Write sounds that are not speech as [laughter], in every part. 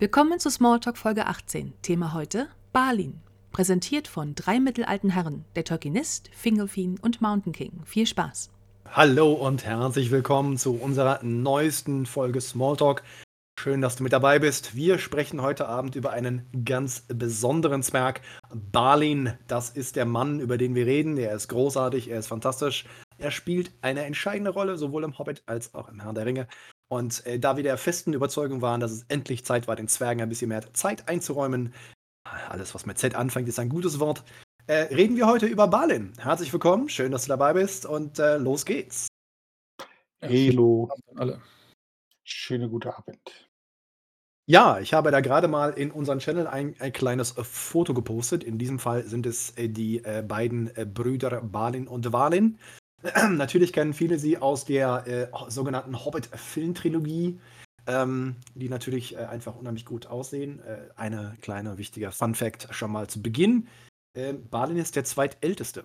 Willkommen zu Smalltalk Folge 18. Thema heute Balin. Präsentiert von drei mittelalten Herren, der Tolkienist, Fingolfin und Mountain King. Viel Spaß. Hallo und herzlich willkommen zu unserer neuesten Folge Smalltalk. Schön, dass du mit dabei bist. Wir sprechen heute Abend über einen ganz besonderen Zwerg, Balin. Das ist der Mann, über den wir reden. Er ist großartig, er ist fantastisch. Er spielt eine entscheidende Rolle, sowohl im Hobbit als auch im Herrn der Ringe. Und äh, da wir der festen Überzeugung waren, dass es endlich Zeit war, den Zwergen ein bisschen mehr Zeit einzuräumen, alles, was mit Z anfängt, ist ein gutes Wort, äh, reden wir heute über Balin. Herzlich willkommen, schön, dass du dabei bist und äh, los geht's. Hallo. Alle. Schöne gute Abend. Ja, ich habe da gerade mal in unseren Channel ein, ein kleines äh, Foto gepostet. In diesem Fall sind es äh, die äh, beiden äh, Brüder Balin und Walin. [clears throat] Natürlich kennen viele sie aus der äh, sogenannten Hobbit-Filmtrilogie, ähm, die natürlich äh, einfach unheimlich gut aussehen. Äh, eine kleine wichtige Fun-Fact schon mal zu Beginn: äh, Balin ist der zweitälteste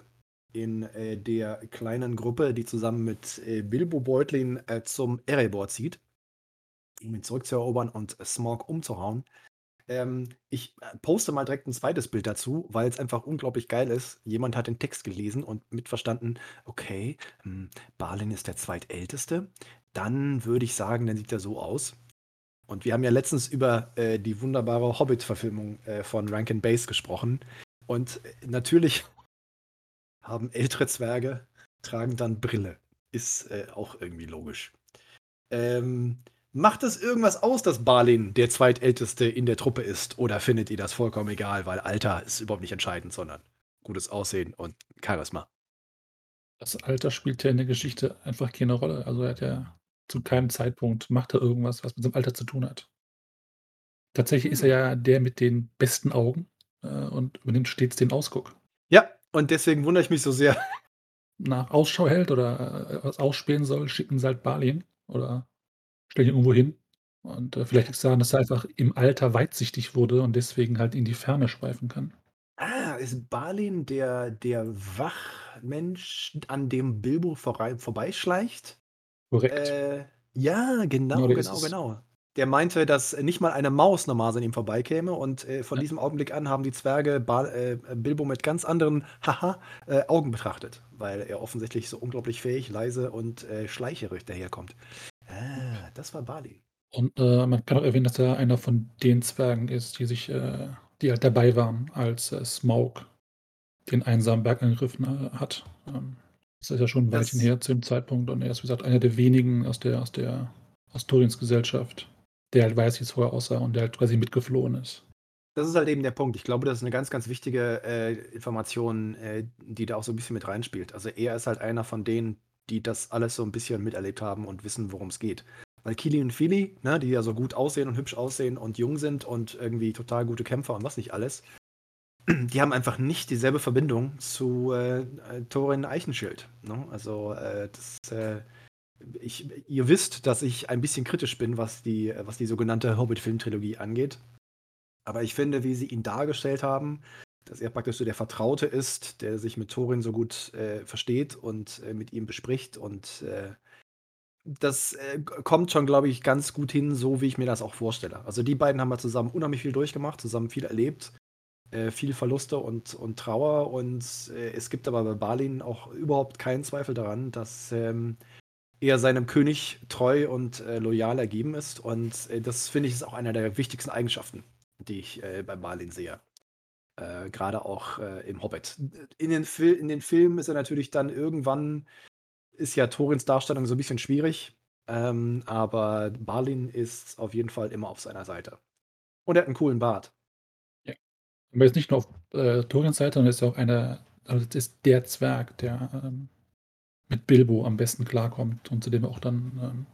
in äh, der kleinen Gruppe, die zusammen mit äh, Bilbo Beutlin zum Erebor zieht, um ihn zurückzuerobern und Smog umzuhauen. Ähm, ich äh, poste mal direkt ein zweites Bild dazu, weil es einfach unglaublich geil ist. Jemand hat den Text gelesen und mitverstanden, okay, hm, Balin ist der Zweitälteste. Dann würde ich sagen, dann sieht er so aus. Und wir haben ja letztens über äh, die wunderbare Hobbit-Verfilmung äh, von Rankin Base gesprochen. Und äh, natürlich [laughs] haben ältere Zwerge, tragen dann Brille. Ist äh, auch irgendwie logisch. Ähm, Macht es irgendwas aus, dass Balin der zweitälteste in der Truppe ist? Oder findet ihr das vollkommen egal, weil Alter ist überhaupt nicht entscheidend, sondern gutes Aussehen und Charisma? Das Alter spielt ja in der Geschichte einfach keine Rolle. Also er hat ja zu keinem Zeitpunkt macht er irgendwas, was mit seinem Alter zu tun hat. Tatsächlich ist er ja der mit den besten Augen äh, und übernimmt stets den Ausguck. Ja, und deswegen wundere ich mich so sehr. Nach Ausschau hält oder äh, was ausspähen soll, schicken sie halt Balin oder stelle ihn irgendwo hin. Und äh, vielleicht liegt es daran, dass er einfach im Alter weitsichtig wurde und deswegen halt in die Ferne schweifen kann. Ah, ist Balin der, der Wachmensch, an dem Bilbo vorbei, vorbeischleicht? Korrekt. Äh, ja, genau, genau, genau. genau. Der meinte, dass nicht mal eine Maus normal an ihm vorbeikäme und äh, von ja. diesem Augenblick an haben die Zwerge ba äh, Bilbo mit ganz anderen [laughs] Haha äh, Augen betrachtet, weil er offensichtlich so unglaublich fähig, leise und äh, schleicherig daherkommt. Das war Bali. Und äh, man kann auch erwähnen, dass er einer von den Zwergen ist, die sich, äh, die halt dabei waren, als äh, Smaug den einsamen Berg angegriffen äh, hat. Ähm, das ist ja schon ein Weilchen her zu dem Zeitpunkt und er ist, wie gesagt, einer der wenigen aus der, aus der Astoriens Gesellschaft, der halt weiß, wie es vorher aussah und der halt quasi mitgeflohen ist. Das ist halt eben der Punkt. Ich glaube, das ist eine ganz, ganz wichtige äh, Information, äh, die da auch so ein bisschen mit reinspielt. Also er ist halt einer von denen, die das alles so ein bisschen miterlebt haben und wissen, worum es geht. Weil Kili und Fili, ne, die ja so gut aussehen und hübsch aussehen und jung sind und irgendwie total gute Kämpfer und was nicht alles, [clears throat] die haben einfach nicht dieselbe Verbindung zu äh, Thorin Eichenschild. Ne? Also äh, das, äh, ich, ihr wisst, dass ich ein bisschen kritisch bin, was die, was die sogenannte Hobbit-Film-Trilogie angeht. Aber ich finde, wie sie ihn dargestellt haben, dass er praktisch so der Vertraute ist, der sich mit Thorin so gut äh, versteht und äh, mit ihm bespricht. Und äh, das äh, kommt schon, glaube ich, ganz gut hin, so wie ich mir das auch vorstelle. Also die beiden haben ja zusammen unheimlich viel durchgemacht, zusammen viel erlebt, äh, viel Verluste und, und Trauer. Und äh, es gibt aber bei Balin auch überhaupt keinen Zweifel daran, dass ähm, er seinem König treu und loyal ergeben ist. Und das finde ich ist auch einer der wichtigsten Eigenschaften, die ich bei Balin sehe. Äh, Gerade auch äh, im Hobbit. In den, in den Filmen ist er natürlich dann irgendwann, ist ja Torins Darstellung so ein bisschen schwierig. Ähm, aber Balin ist auf jeden Fall immer auf seiner Seite. Und er hat einen coolen Bart. Ja. Aber jetzt nicht nur auf äh, Torins Seite, sondern ist auch einer, also ist der Zwerg, der ähm, mit Bilbo am besten klarkommt und zu dem er auch dann ähm,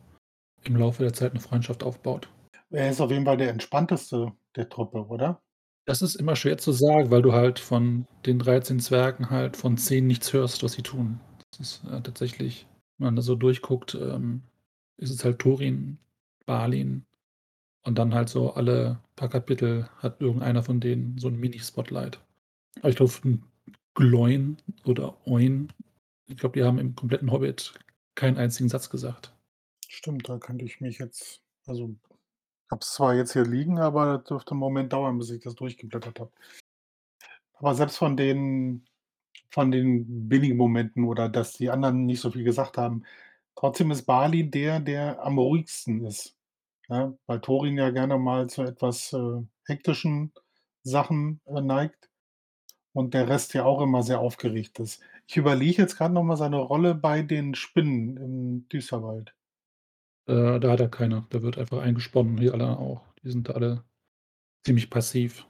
im Laufe der Zeit eine Freundschaft aufbaut. Er ist auf jeden Fall der entspannteste der Truppe, oder? Das ist immer schwer zu sagen, weil du halt von den 13 Zwergen halt von 10 nichts hörst, was sie tun. Das äh, tatsächlich, wenn man da so durchguckt, ähm, ist es halt Thorin, Balin und dann halt so alle paar Kapitel hat irgendeiner von denen so ein Mini-Spotlight. Aber ich glaube, Gloin oder Oin, ich glaube, die haben im kompletten Hobbit keinen einzigen Satz gesagt. Stimmt, da könnte ich mich jetzt, also habe es zwar jetzt hier liegen, aber das dürfte 'n Moment dauern, bis ich das durchgeblättert habe. Aber selbst von den von den billigen Momenten oder dass die anderen nicht so viel gesagt haben, trotzdem ist Balin der, der am ruhigsten ist, ja? Weil Thorin ja gerne mal zu etwas, äh, hektischen Sachen, äh, neigt und der Rest ja auch immer sehr aufgeregt ist. Ich überlege jetzt grad noch mal seine Rolle bei den Spinnen im Düsterwald. Äh, da hat er keine. Da wird einfach eingesponnen, wie alle auch. Die sind alle ziemlich passiv.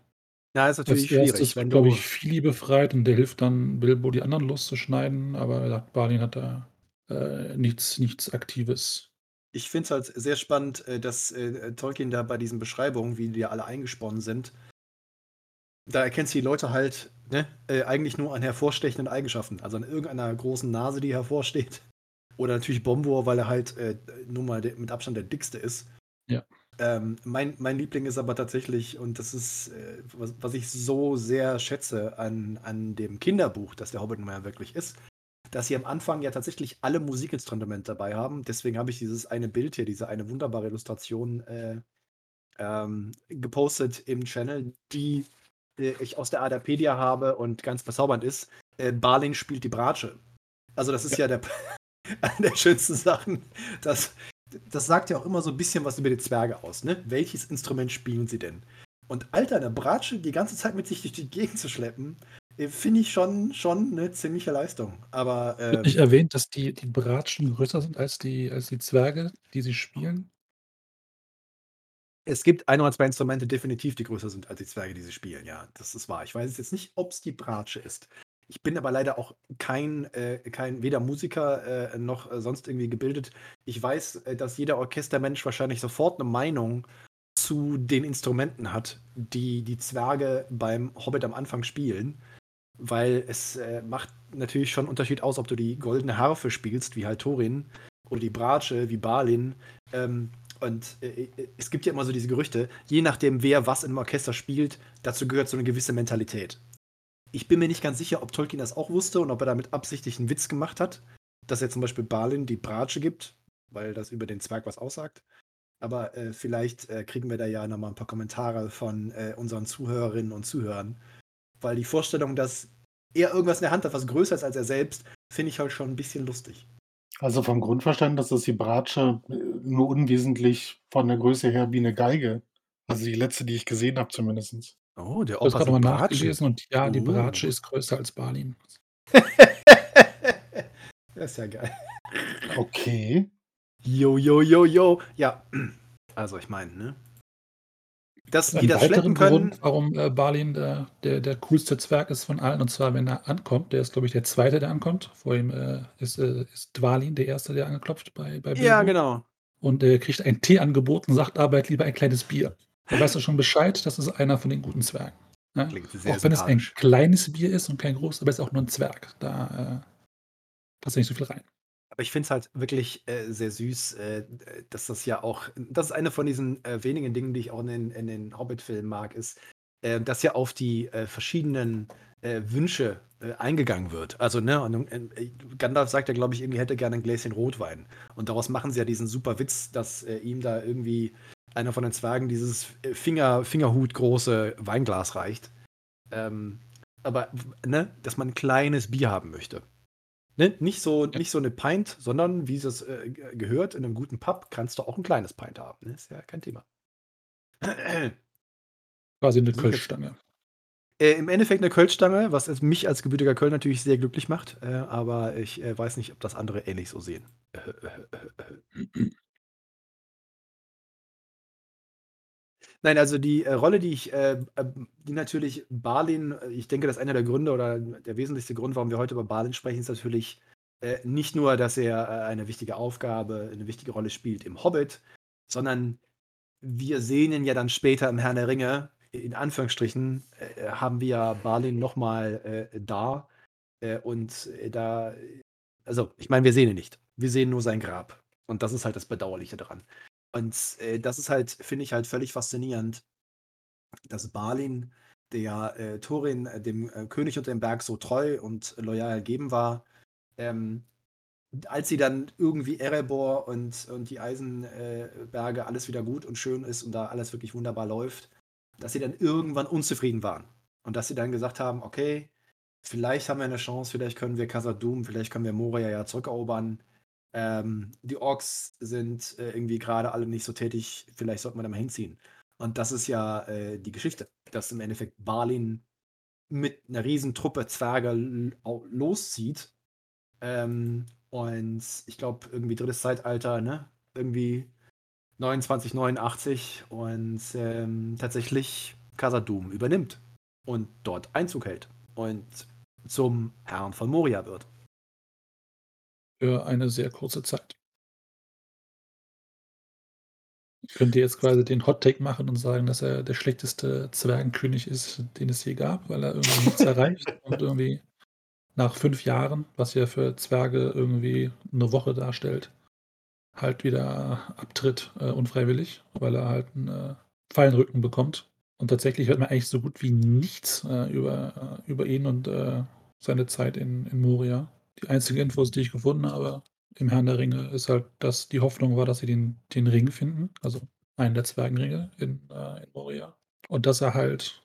Ja, ist Als natürlich schwierig, Erstes wenn glaube du ich, Fili befreit und der hilft dann Bilbo, die anderen loszuschneiden, aber er sagt, Balin hat da, äh, nichts nichts Aktives. Ich finde es halt sehr spannend, äh, dass, äh, Tolkien da bei diesen Beschreibungen, wie die alle eingesponnen sind da erkennst du die Leute halt, ne, äh, eigentlich nur an hervorstechenden Eigenschaften. Also an irgendeiner großen Nase, die hervorsteht. Oder natürlich Bombur, weil er halt, äh, nun mal mit Abstand der dickste ist. Ja. Ähm, mein mein Liebling ist aber tatsächlich und das ist, äh, was was ich so sehr schätze an an dem Kinderbuch, das der Hobbit nun mal ja wirklich ist, dass sie am Anfang ja tatsächlich alle Musikinstrumente dabei haben. Deswegen habe ich dieses eine Bild hier, diese eine wunderbare Illustration, äh, ähm, gepostet im Channel, die, äh, ich aus der Adapedia habe und ganz bezaubernd ist. Äh, Balin spielt die Bratsche. Also, das ist ja, der [laughs] eine der schönsten Sachen. Das das sagt ja auch immer so 'n bisschen was über die Zwerge aus, ne? Welches Instrument spielen sie denn? Und Alter, 'ne Bratsche die ganze Zeit mit sich durch die Gegend zu schleppen, äh, finde ich schon schon 'ne ziemliche Leistung. Aber, ähm erwähnt, dass die die Bratschen größer sind als die als die Zwerge, die sie spielen? Es gibt 1 oder 2 Instrumente definitiv, die größer sind als die Zwerge, die sie spielen, ja. Das ist wahr. Ich weiß jetzt nicht, ob's die Bratsche ist. Ich bin aber leider auch kein äh, kein weder Musiker, äh, noch äh, sonst irgendwie gebildet. Ich weiß, äh, dass jeder Orchestermensch wahrscheinlich sofort 'ne Meinung zu den Instrumenten hat, die die Zwerge beim Hobbit am Anfang spielen, weil es, äh, macht natürlich schon 'n Unterschied aus, ob du die goldene Harfe spielst, wie halt Thorin, oder die Bratsche wie Balin. Ähm, und, äh, äh, es gibt ja immer so diese Gerüchte, je nachdem, wer was im Orchester spielt, dazu gehört so 'ne gewisse Mentalität. Ich bin mir nicht ganz sicher, ob Tolkien das auch wusste und ob er damit absichtlich 'n Witz gemacht hat, dass er zum Beispiel Balin die Bratsche gibt, weil das über den Zwerg was aussagt. Aber, äh, vielleicht, äh, kriegen wir da ja noch mal 'n paar Kommentare von, äh, unseren Zuhörerinnen und Zuhörern. Weil die Vorstellung, dass er irgendwas in der Hand hat, was größer ist als er selbst, finde ich halt schon 'n bisschen lustig. Also, vom Grundverständnis ist die Bratsche, äh, nur unwesentlich von der Größe her wie 'ne Geige. Also, die letzte, die ich gesehen habe zumindestens. Oh, der Ich habe Opa sieht mal Bratsche. nachgelesen und ja, die Bratsche Oh. ist größer als Balin. [laughs] Das ist ja geil. Okay. Jo, jo, jo, jo. Ja, also, ich meine, ne? Dass die das schleppen können Grund, warum, äh, Balin der der der coolste Zwerg ist von allen, und zwar, wenn er ankommt, der ist, glaube ich, der 2., der ankommt. Vor ihm, äh, ist, äh ist Dwalin der 1., der angeklopft bei bei Ja, Bilbo. genau. Und er kriegt einen Tee angeboten, sagt aber, er lieber ein kleines Bier. Da weißt du schon Bescheid, das ist einer von den guten Zwergen, ne? Klingt sehr Auch wenn es ein kleines Bier ist und kein großes, aber ist auch nur 'n Zwerg. Da, äh, passt nicht so viel rein. Aber ich finde es halt wirklich, äh, sehr süß, äh, dass das ja auch das ist eine von diesen, äh, wenigen Dingen, die ich auch in den in den Hobbit-Filmen mag, ist, äh, dass ja auf die, äh, verschiedenen, Wünsche, eingegangen wird. Also, ne, und, Gandalf sagt ja, glaube ich, irgendwie, hätte gerne 'n Gläschen Rotwein. Und daraus machen sie ja diesen super Witz, dass, ihm da irgendwie einer von den Zwergen dieses, äh, Finger Fingerhut-große Weinglas reicht. Ähm, aber ne, dass man 'n kleines Bier haben möchte. Ne? Nicht so Ja. nicht so 'ne Pint, sondern wie es, äh, gehört in 'nem guten Pub, kannst du auch 'n kleines Pint haben, ne? Ist ja kein Thema. [clears throat] Quasi 'ne Sicher. Kölschstange. Äh, im Endeffekt 'ne Kölschstange, was mich als gebürtiger Kölner natürlich sehr glücklich macht, äh, aber ich, äh, weiß nicht, ob das andere ähnlich so sehen. [clears throat] Nein, also die, äh, Rolle, die ich, äh, ähm die natürlich Balin äh, ich denke, das ist einer der Gründe oder der wesentlichste Grund, warum wir heute über Balin sprechen, ist natürlich, äh, nicht nur, dass er, äh, eine wichtige Aufgabe 'ne wichtige Rolle spielt im Hobbit, sondern wir sehen ihn ja dann später im Herrn der Ringe, in Anführungsstrichen, äh, haben wir Balin noch mal, äh, da, äh, und, äh, da also, ich meine, wir sehen ihn nicht. Wir sehen nur sein Grab. Und das ist halt das Bedauerliche daran. Und, äh, das ist halt finde ich halt völlig faszinierend, dass Balin, der, äh, Thorin, äh, dem, äh, König unter dem Berg so treu und loyal ergeben war, ähm, als sie dann irgendwie Erebor und, und die Eisenberge alles wieder gut und schön ist und da alles wirklich wunderbar läuft, dass sie dann irgendwann unzufrieden waren. Und dass sie dann gesagt haben, okay, vielleicht haben wir eine Chance, vielleicht können wir Khazad-dûm, vielleicht können wir Moria ja zurückerobern. Ähm, die Orks sind äh, irgendwie gerade alle nicht so tätig, vielleicht sollten wir da mal hinziehen. Und das ist ja äh, die Geschichte, dass im Endeffekt Balin mit einer riesen Truppe Zwerge loszieht. Ähm, und ich glaube, irgendwie drittes Zeitalter, ne? Irgendwie 2989 und ähm, tatsächlich Khazad-dûm übernimmt und dort Einzug hält und zum Herrn von Moria wird. Für eine sehr kurze Zeit. Ich könnte jetzt quasi den Hot-Take machen und sagen, dass er der schlechteste Zwergenkönig ist, den es je gab, weil er irgendwie nichts [laughs] erreicht und irgendwie nach fünf Jahren, was ja für Zwerge irgendwie eine Woche darstellt, halt wieder abtritt, äh, unfreiwillig, weil er halt einen äh, Fallenrücken bekommt. Und tatsächlich hört man eigentlich so gut wie nichts äh, über, äh, über ihn und äh, seine Zeit in, in Moria. Die einzigen Infos, die ich gefunden habe im Herrn der Ringe, ist halt, dass die Hoffnung war, dass sie den, den Ring finden, also einen der Zwergenringe in, äh, in Moria. Und dass er halt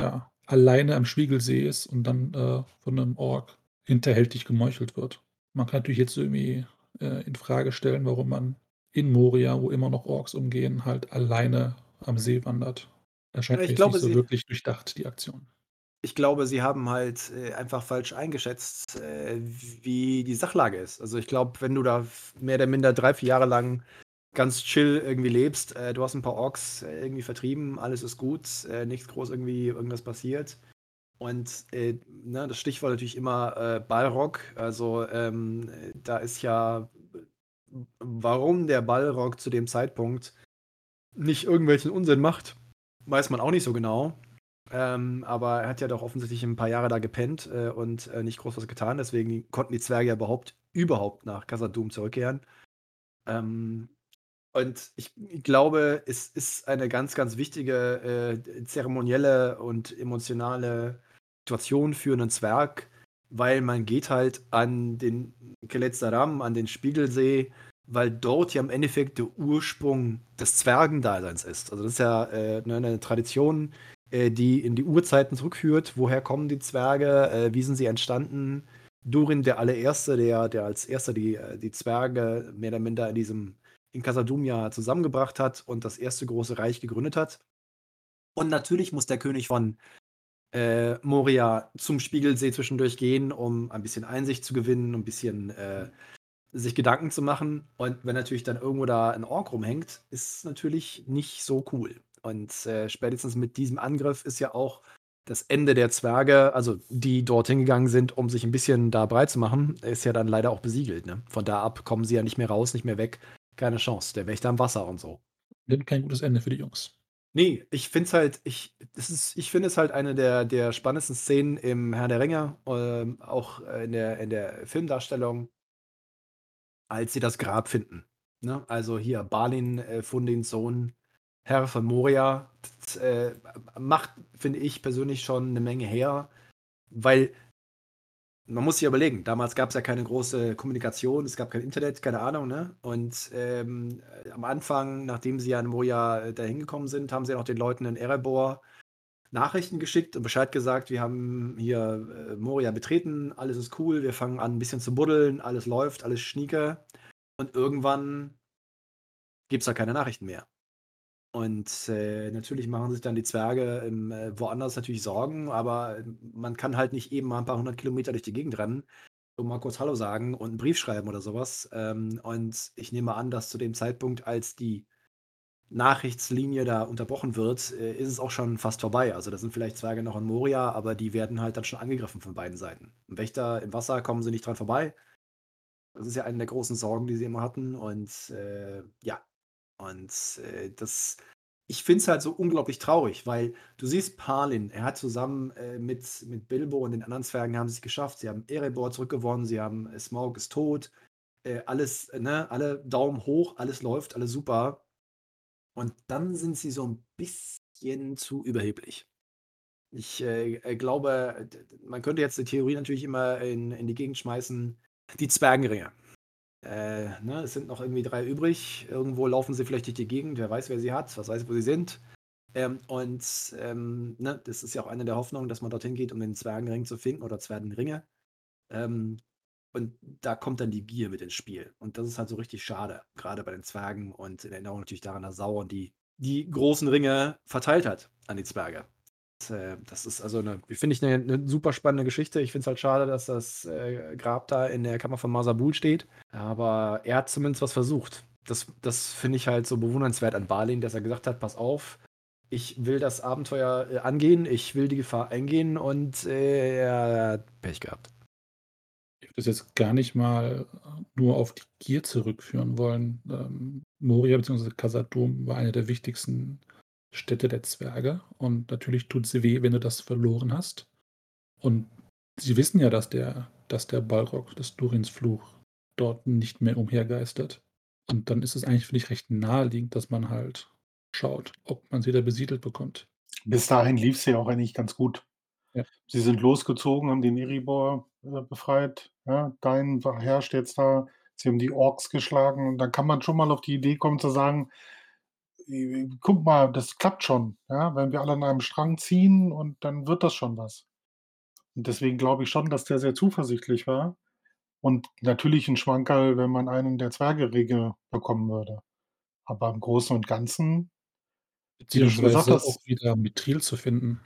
ja, alleine am Spiegelsee ist und dann äh, von einem Ork hinterhältig gemeuchelt wird. Man kann natürlich jetzt irgendwie äh, in Frage stellen, warum man in Moria, wo immer noch Orks umgehen, halt alleine am See wandert. Ich mir glaube, nicht so sie, wirklich durchdacht, die Aktion. Ich glaube, sie haben halt äh, einfach falsch eingeschätzt, äh, wie die Sachlage ist. Also ich glaube, wenn du da mehr oder minder drei, vier Jahre lang ganz chill irgendwie lebst. Äh, du hast ein paar Orks äh, irgendwie vertrieben, alles ist gut, äh, nichts groß irgendwie irgendwas passiert. Und äh, ne, das Stichwort natürlich immer äh, Ballrock. Also ähm, da ist ja, warum der Ballrock zu dem Zeitpunkt nicht irgendwelchen Unsinn macht, weiß man auch nicht so genau. Ähm, aber er hat ja doch offensichtlich ein paar Jahre da gepennt äh, und nicht groß was getan. Deswegen konnten die Zwerge ja überhaupt, überhaupt nach Khazad-dûm zurückkehren. Ähm, und ich glaube, es ist eine ganz, ganz wichtige äh, zeremonielle und emotionale Situation für einen Zwerg, weil man geht halt an den Keletzaram, an den Spiegelsee, weil dort ja im Endeffekt der Ursprung des Zwergendaseins ist. Also das ist ja äh, ne, eine Tradition, äh, die in die Urzeiten zurückführt. Woher kommen die Zwerge? Äh, wie sind sie entstanden? Durin, der allererste, der, der als erster die, äh, die Zwerge mehr oder minder in diesem in Casadumia zusammengebracht hat und das erste große Reich gegründet hat. Und natürlich muss der König von äh, Moria zum Spiegelsee zwischendurch gehen, um ein bisschen Einsicht zu gewinnen, ein bisschen äh, sich Gedanken zu machen. Und wenn natürlich dann irgendwo da ein Ork rumhängt, ist natürlich nicht so cool. Und äh, spätestens mit diesem Angriff ist ja auch das Ende der Zwerge, also die dorthin gegangen sind, um sich ein bisschen da breit zu machen, ist ja dann leider auch besiegelt. Ne? Von da ab kommen sie ja nicht mehr raus, nicht mehr weg keine Chance. Der Wächter am Wasser und so. Nimmt kein gutes Ende für die Jungs. Nee, ich finde es halt, ich, das ist, ich finde es halt eine der, der spannendsten Szenen im Herr der Ringe, ähm, auch in der, in der Filmdarstellung, als sie das Grab finden. Ne? Also hier Balin, äh, Fundins Sohn, Herr von Moria, das, äh, macht, finde ich persönlich schon eine Menge her, weil man muss sich überlegen, damals gab es ja keine große Kommunikation, es gab kein Internet, keine Ahnung, ne? Und ähm, am Anfang, nachdem sie ja in Moja äh, dahin gekommen sind, haben sie auch den Leuten in Erebor Nachrichten geschickt und Bescheid gesagt, wir haben hier äh, Moria betreten, alles ist cool, wir fangen an ein bisschen zu buddeln, alles läuft, alles schnieke. Und irgendwann gibt es da keine Nachrichten mehr. Und äh, natürlich machen sich dann die Zwerge im, äh, woanders natürlich Sorgen, aber man kann halt nicht eben mal ein paar hundert Kilometer durch die Gegend rennen und mal kurz Hallo sagen und einen Brief schreiben oder sowas. Ähm, und ich nehme an, dass zu dem Zeitpunkt, als die Nachrichtslinie da unterbrochen wird, äh, ist es auch schon fast vorbei. Also da sind vielleicht Zwerge noch in Moria, aber die werden halt dann schon angegriffen von beiden Seiten. Im Wächter im Wasser kommen sie nicht dran vorbei. Das ist ja eine der großen Sorgen, die sie immer hatten. Und äh, ja, und äh, das, ich finde es halt so unglaublich traurig, weil du siehst Palin, er hat zusammen äh, mit, mit Bilbo und den anderen Zwergen haben sie es geschafft. Sie haben Erebor zurückgewonnen, sie haben äh, Smaug ist tot, äh, alles, ne, alle Daumen hoch, alles läuft, alles super. Und dann sind sie so ein bisschen zu überheblich. Ich äh, äh, glaube, man könnte jetzt die Theorie natürlich immer in, in die Gegend schmeißen, die Zwergenringe. Äh, ne, es sind noch irgendwie drei übrig. Irgendwo laufen sie vielleicht durch die Gegend. Wer weiß, wer sie hat, was weiß, wo sie sind. Ähm, und ähm, ne, das ist ja auch eine der Hoffnungen, dass man dorthin geht, um den Zwergenring zu finden oder Zwergenringe. Ähm, und da kommt dann die Gier mit ins Spiel. Und das ist halt so richtig schade, gerade bei den Zwergen und in Erinnerung natürlich daran, dass Sauron die, die großen Ringe verteilt hat an die Zwerge. Das, äh, das ist also eine, finde ich, eine, eine, super spannende Geschichte. Ich finde es halt schade, dass das äh, Grab da in der Kammer von Masabul steht. Aber er hat zumindest was versucht. Das, das finde ich halt so bewundernswert an Balin, dass er gesagt hat: Pass auf, ich will das Abenteuer äh, angehen, ich will die Gefahr eingehen und äh, er hat Pech gehabt. Ich würde das jetzt gar nicht mal nur auf die Gier zurückführen wollen. Ähm, Moria bzw. Casadum war eine der wichtigsten Städte der Zwerge und natürlich tut sie weh, wenn du das verloren hast. Und sie wissen ja, dass der, dass der Balrog, des Durins Fluch, dort nicht mehr umhergeistert. Und dann ist es eigentlich, finde ich, recht naheliegend, dass man halt schaut, ob man sie da besiedelt bekommt. Bis dahin lief es ja auch eigentlich ganz gut. Ja. Sie sind losgezogen, haben den Erebor äh, befreit. Ja, Dein herrscht jetzt da. Sie haben die Orks geschlagen. Und dann kann man schon mal auf die Idee kommen zu sagen, guck mal, das klappt schon. Ja, wenn wir alle an einem Strang ziehen und dann wird das schon was. Und deswegen glaube ich schon, dass der sehr zuversichtlich war. Und natürlich ein Schmankerl, wenn man einen der Zwerge bekommen würde. Aber im Großen und Ganzen Beziehungsweise auch wieder Mithril zu finden.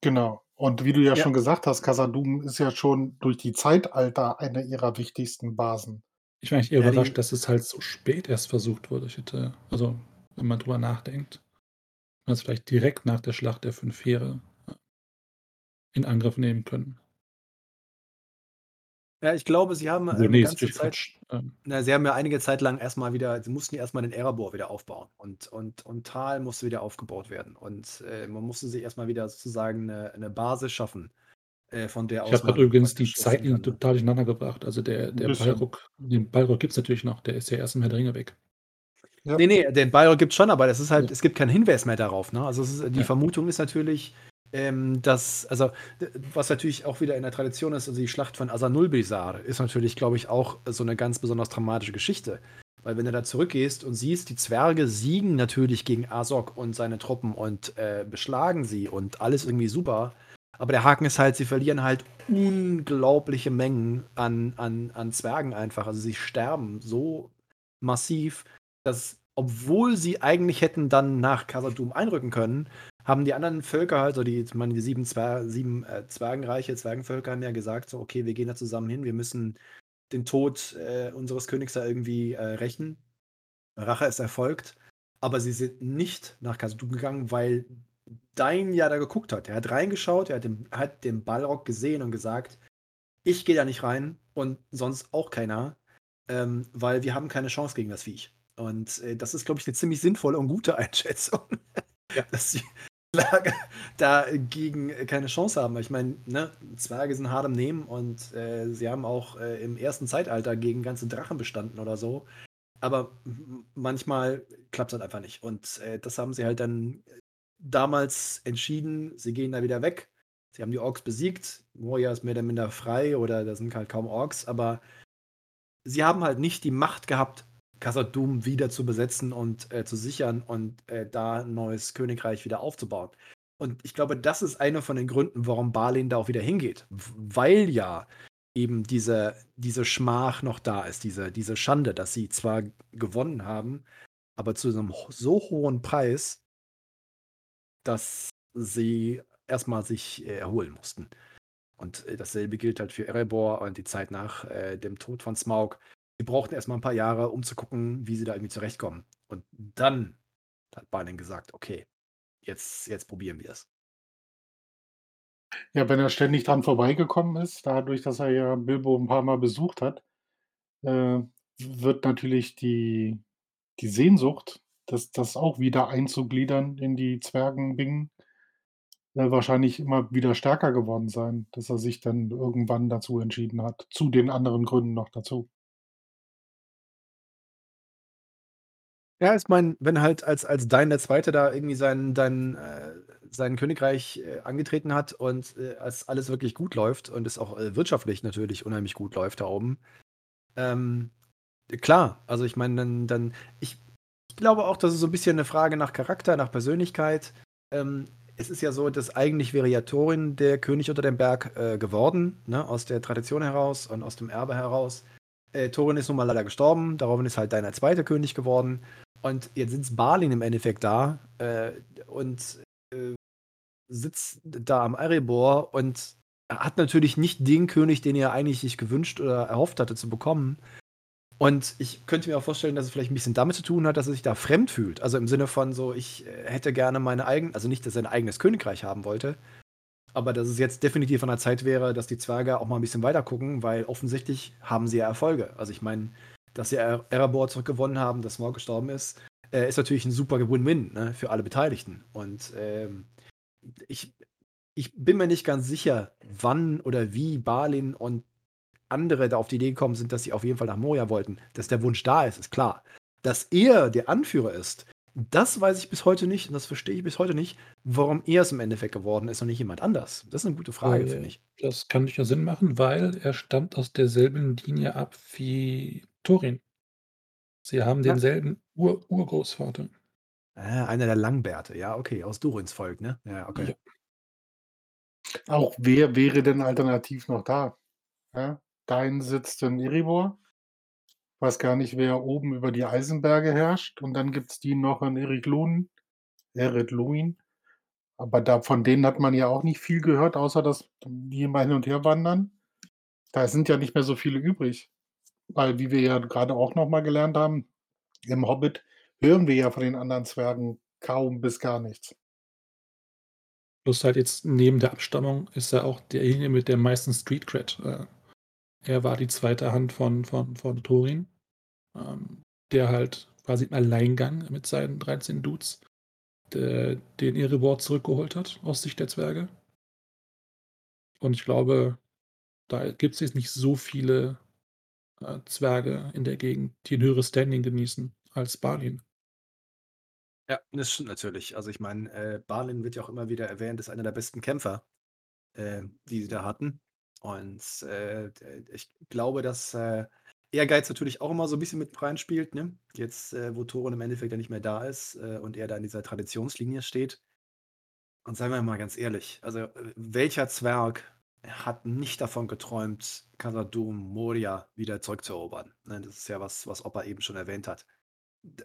Genau. Und wie du ja, ja. schon gesagt hast, Casadum ist ja schon durch die Zeitalter eine ihrer wichtigsten Basen. Ich war eigentlich eher ja, überrascht, dass es halt so spät erst versucht wurde. Ich hätte, also wenn man drüber nachdenkt, man es vielleicht direkt nach der Schlacht der fünf Heere in Angriff nehmen können. Ja, ich glaube, sie haben also, nee, ganze Zeit, ähm. na, sie haben ja einige Zeit lang erstmal wieder, sie mussten erstmal den Erebor wieder aufbauen und, und, und Tal musste wieder aufgebaut werden und äh, man musste sich erstmal wieder sozusagen eine, eine Basis schaffen, äh, von der aus. Ich habe gerade übrigens die Zeiten ne? total durcheinander gebracht. Also der, der Balrog, den Balrog gibt es natürlich noch, der ist ja erst im Herr der Ringe weg. Ja. Nee, nee, den Balrog gibt es schon, aber das ist halt, ja. es gibt keinen Hinweis mehr darauf. Ne? Also ist, die ja. Vermutung ist natürlich, ähm, dass, also, was natürlich auch wieder in der Tradition ist, also die Schlacht von Asanulbizar ist natürlich, glaube ich, auch so eine ganz besonders dramatische Geschichte. Weil wenn du da zurückgehst und siehst, die Zwerge siegen natürlich gegen Asok und seine Truppen und äh, beschlagen sie und alles irgendwie super. Aber der Haken ist halt, sie verlieren halt unglaubliche Mengen an, an, an Zwergen einfach. Also sie sterben so massiv, dass, obwohl sie eigentlich hätten dann nach Khazad-dûm einrücken können, haben die anderen Völker halt, so die, meine, die sieben, Zwer sieben äh, Zwergenreiche, Zwergenvölker haben ja gesagt, so, okay, wir gehen da zusammen hin, wir müssen den Tod äh, unseres Königs da irgendwie äh, rächen. Rache ist erfolgt, aber sie sind nicht nach Kasudum gegangen, weil Dein ja da geguckt hat. Er hat reingeschaut, er hat den, hat den Ballrock gesehen und gesagt, ich gehe da nicht rein und sonst auch keiner, ähm, weil wir haben keine Chance gegen das Viech. Und äh, das ist, glaube ich, eine ziemlich sinnvolle und gute [laughs] Einschätzung, ja. dass die [laughs] Zwerge dagegen keine Chance haben. Ich meine, ne, Zwerge sind hart im Nehmen und äh, sie haben auch äh, im ersten Zeitalter gegen ganze Drachen bestanden oder so. Aber manchmal klappt es halt einfach nicht. Und äh, das haben sie halt dann damals entschieden, sie gehen da wieder weg. Sie haben die Orks besiegt. Moria ist mehr oder minder frei oder da sind halt kaum Orks, aber sie haben halt nicht die Macht gehabt, Khazad-dûm wieder zu besetzen und äh, zu sichern und äh, da ein neues Königreich wieder aufzubauen. Und ich glaube, das ist einer von den Gründen, warum Balin da auch wieder hingeht. Weil ja eben diese, diese Schmach noch da ist, diese, diese Schande, dass sie zwar gewonnen haben, aber zu einem so hohen Preis, dass sie erstmal sich äh, erholen mussten. Und äh, dasselbe gilt halt für Erebor und die Zeit nach äh, dem Tod von Smaug. Sie brauchten erstmal ein paar Jahre, um zu gucken, wie sie da irgendwie zurechtkommen. Und dann hat Balin gesagt, okay, jetzt, jetzt probieren wir es. Ja, wenn er ständig dran vorbeigekommen ist, dadurch, dass er ja Bilbo ein paar Mal besucht hat, äh, wird natürlich die, die Sehnsucht, das, das auch wieder einzugliedern in die Zwergenbingen, äh, wahrscheinlich immer wieder stärker geworden sein, dass er sich dann irgendwann dazu entschieden hat, zu den anderen Gründen noch dazu. Ja, ich meine, wenn halt als, als Dein der Zweite da irgendwie sein, dein, äh, sein Königreich äh, angetreten hat und äh, als alles wirklich gut läuft und es auch äh, wirtschaftlich natürlich unheimlich gut läuft da oben, ähm, klar, also ich meine, dann, dann ich, ich glaube auch, das ist so ein bisschen eine Frage nach Charakter, nach Persönlichkeit. Ähm, es ist ja so, dass eigentlich wäre ja Thorin der König unter dem Berg äh, geworden, ne? aus der Tradition heraus und aus dem Erbe heraus. Äh, Thorin ist nun mal leider gestorben, daraufhin ist halt deiner zweite König geworden. Und jetzt sitzt Balin im Endeffekt da äh, und äh, sitzt da am Erebor und hat natürlich nicht den König, den er eigentlich sich gewünscht oder erhofft hatte zu bekommen. Und ich könnte mir auch vorstellen, dass es vielleicht ein bisschen damit zu tun hat, dass er sich da fremd fühlt. Also im Sinne von so, ich äh, hätte gerne meine eigene, also nicht, dass er ein eigenes Königreich haben wollte, aber dass es jetzt definitiv an der Zeit wäre, dass die Zwerge auch mal ein bisschen weiter gucken, weil offensichtlich haben sie ja Erfolge. Also ich meine, dass sie Erebor zurückgewonnen haben, dass Morg gestorben ist, äh, ist natürlich ein super Win-Win ne, für alle Beteiligten. Und ähm, ich, ich bin mir nicht ganz sicher, wann oder wie Balin und andere da auf die Idee gekommen sind, dass sie auf jeden Fall nach Moria wollten. Dass der Wunsch da ist, ist klar. Dass er der Anführer ist, das weiß ich bis heute nicht und das verstehe ich bis heute nicht, warum er es im Endeffekt geworden ist und nicht jemand anders. Das ist eine gute Frage, Äh, finde ich. das kann durchaus Sinn machen, weil er stammt aus derselben Linie ab wie Thorin. Sie haben Ja. denselben Ur Urgroßvater. Ah, einer der Langbärte, ja, okay, aus Durins Volk, ne? Ja, okay. Ja. Auch wer wäre denn alternativ noch da? Ja? Dain sitzt in Erebor. Weiß gar nicht, wer oben über die Eisenberge herrscht. Und dann gibt es die noch in Eriklun, Eredluin. Aber da, von denen hat man ja auch nicht viel gehört, außer dass die immer hin und her wandern. Da sind ja nicht mehr so viele übrig. Weil, wie wir ja gerade auch noch mal gelernt haben, im Hobbit hören wir ja von den anderen Zwergen kaum bis gar nichts. Plus halt jetzt neben der Abstammung ist er auch derjenige mit der meisten Street Cred. Äh, er war die zweite Hand von, von, von Thorin, ähm, der halt quasi im Alleingang mit seinen 13 Dudes den Erebor zurückgeholt hat aus Sicht der Zwerge. Und ich glaube, da gibt es jetzt nicht so viele äh, Zwerge in der Gegend, die ein höheres Standing genießen als Balin. Ja, das stimmt natürlich. Also ich meine, äh, Balin wird ja auch immer wieder erwähnt, ist einer der besten Kämpfer, äh, die sie da hatten. Und äh, ich glaube, dass äh, Ehrgeiz natürlich auch immer so ein bisschen mit reinspielt, ne? Jetzt, äh, wo Thorin im Endeffekt ja nicht mehr da ist und er da in dieser Traditionslinie steht. Und seien wir mal ganz ehrlich, also welcher Zwerg hat nicht davon geträumt, Khazad-dûm, Moria wieder zurückzuerobern? Ne? Das ist ja was, was Opa eben schon erwähnt hat